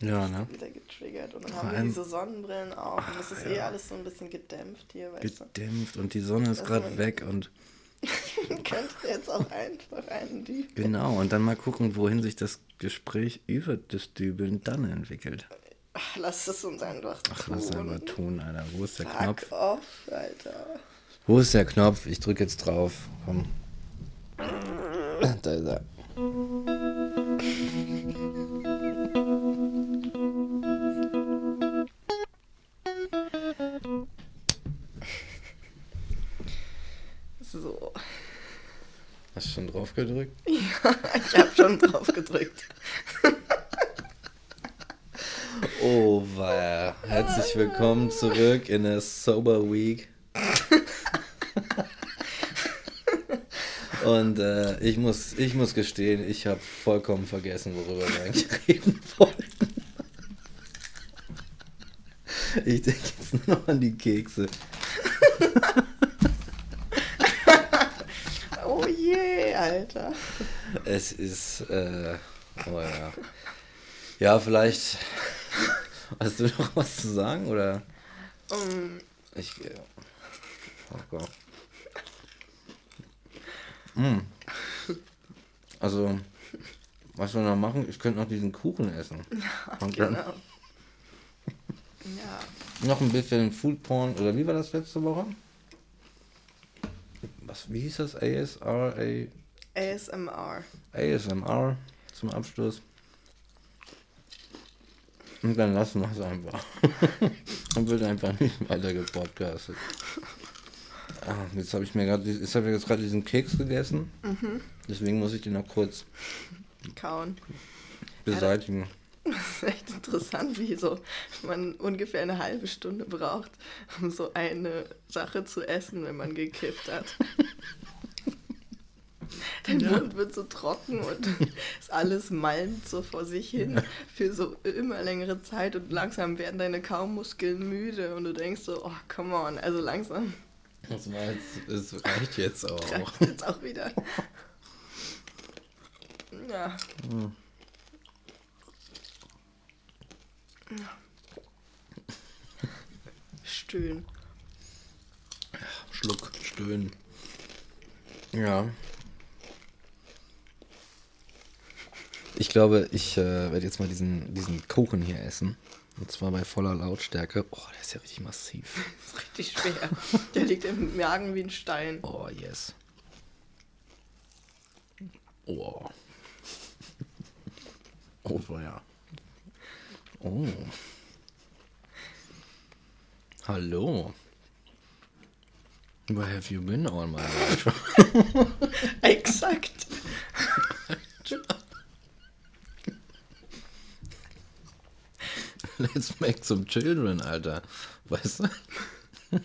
äh, ja, ne? wieder getriggert. Und dann Vor haben wir diese Sonnenbrillen auch. und es ist ja. eh alles so ein bisschen gedämpft hier, weißt Gedämpft du? und die Sonne ist gerade weg und. <laughs> könnte jetzt auch einfach einen die. Genau, und dann mal gucken, wohin sich das Gespräch über das Dübeln dann entwickelt. Ach, lass es uns einfach tun. Ach, lass es einfach tun, Alter. Wo ist der Fuck Knopf? off, Alter. Wo ist der Knopf? Ich drücke jetzt drauf. Komm. Da ist er. So. Hast du schon drauf gedrückt? <laughs> Ja, ich habe schon drauf gedrückt. Oh, war Herzlich willkommen zurück in der Sober Week. Und äh, ich, muss, ich muss gestehen, ich habe vollkommen vergessen, worüber wir eigentlich <laughs> reden wollten. Ich denke jetzt nur noch an die Kekse. <laughs> oh je, Alter. Es ist, äh, oh ja. Ja, vielleicht Hast du noch was zu sagen oder? Um. Ich. Oh Gott. Mm. Also, was wir noch machen, ich könnte noch diesen Kuchen essen. <laughs> Ja, Und genau. ja. Noch ein bisschen Food Porn, oder wie war das letzte Woche? Was, wie hieß das? ASR? A ASMR. ASMR zum Abschluss. Und dann lassen wir es einfach. <laughs> Dann wird einfach nicht weiter gepodcastet. <laughs> Ah, jetzt habe ich mir gerade, jetzt habe ich jetzt gerade diesen Keks gegessen. Mhm. Deswegen muss ich den noch kurz kauen. Beseitigen. das <laughs> ist echt interessant, wie so man ungefähr eine halbe Stunde braucht, um so eine Sache zu essen, wenn man gekifft hat. <laughs> Dein ja. Mund wird so trocken und <laughs> ist alles malmt so vor sich hin für so immer längere Zeit und langsam werden deine Kaumuskeln müde und du denkst so, oh, come on, also langsam. Das war jetzt, es reicht jetzt auch. Reicht jetzt auch wieder. Ja. Hm. Stöhn. Schluck, stöhnen. Ja. Ich glaube, ich äh, werde jetzt mal diesen, diesen Kuchen hier essen. Und zwar bei voller Lautstärke. Oh, der ist ja richtig massiv. <laughs> Das ist richtig schwer. Der liegt im Magen wie ein Stein. Oh, yes. Oh. <laughs> Oh, ja. Oh. Hallo. Where have you been all my life? <laughs> Exakt. <laughs> Let's make some children, Alter. Weißt du? <laughs>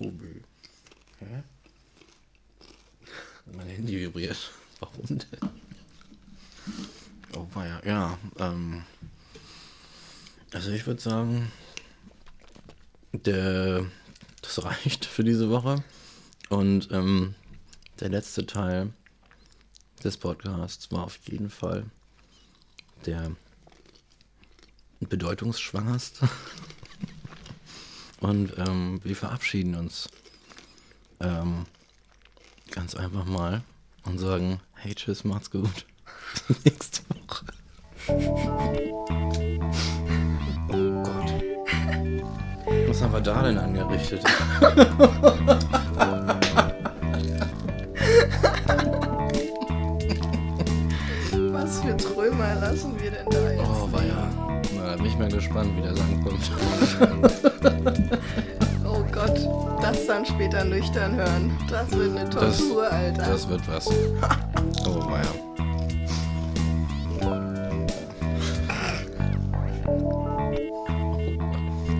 Hobel. Hä? Mein Handy vibriert. Warum denn? Oh, war ja. Ja, ähm. Also ich würde sagen, der, das reicht für diese Woche. Und ähm, der letzte Teil des Podcasts war auf jeden Fall der bedeutungsschwangerste. <laughs> Und ähm, wir verabschieden uns ähm, ganz einfach mal und sagen, hey, tschüss, macht's gut. <laughs> Nächste Woche. Oh Gott. Was haben wir da denn angerichtet? <laughs> sitzen wir denn da jetzt? Oh, war ja. Na, bin ich mal gespannt, wie der langkommt. <laughs> oh Gott, das dann später nüchtern hören. Das wird eine Tortur, das, Alter. Das wird was. <laughs> Oh, war ja.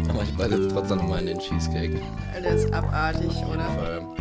Aber ich beiße jetzt trotzdem nochmal in den Cheesecake. Alter, ist abartig, oder? Auf jeden Fall.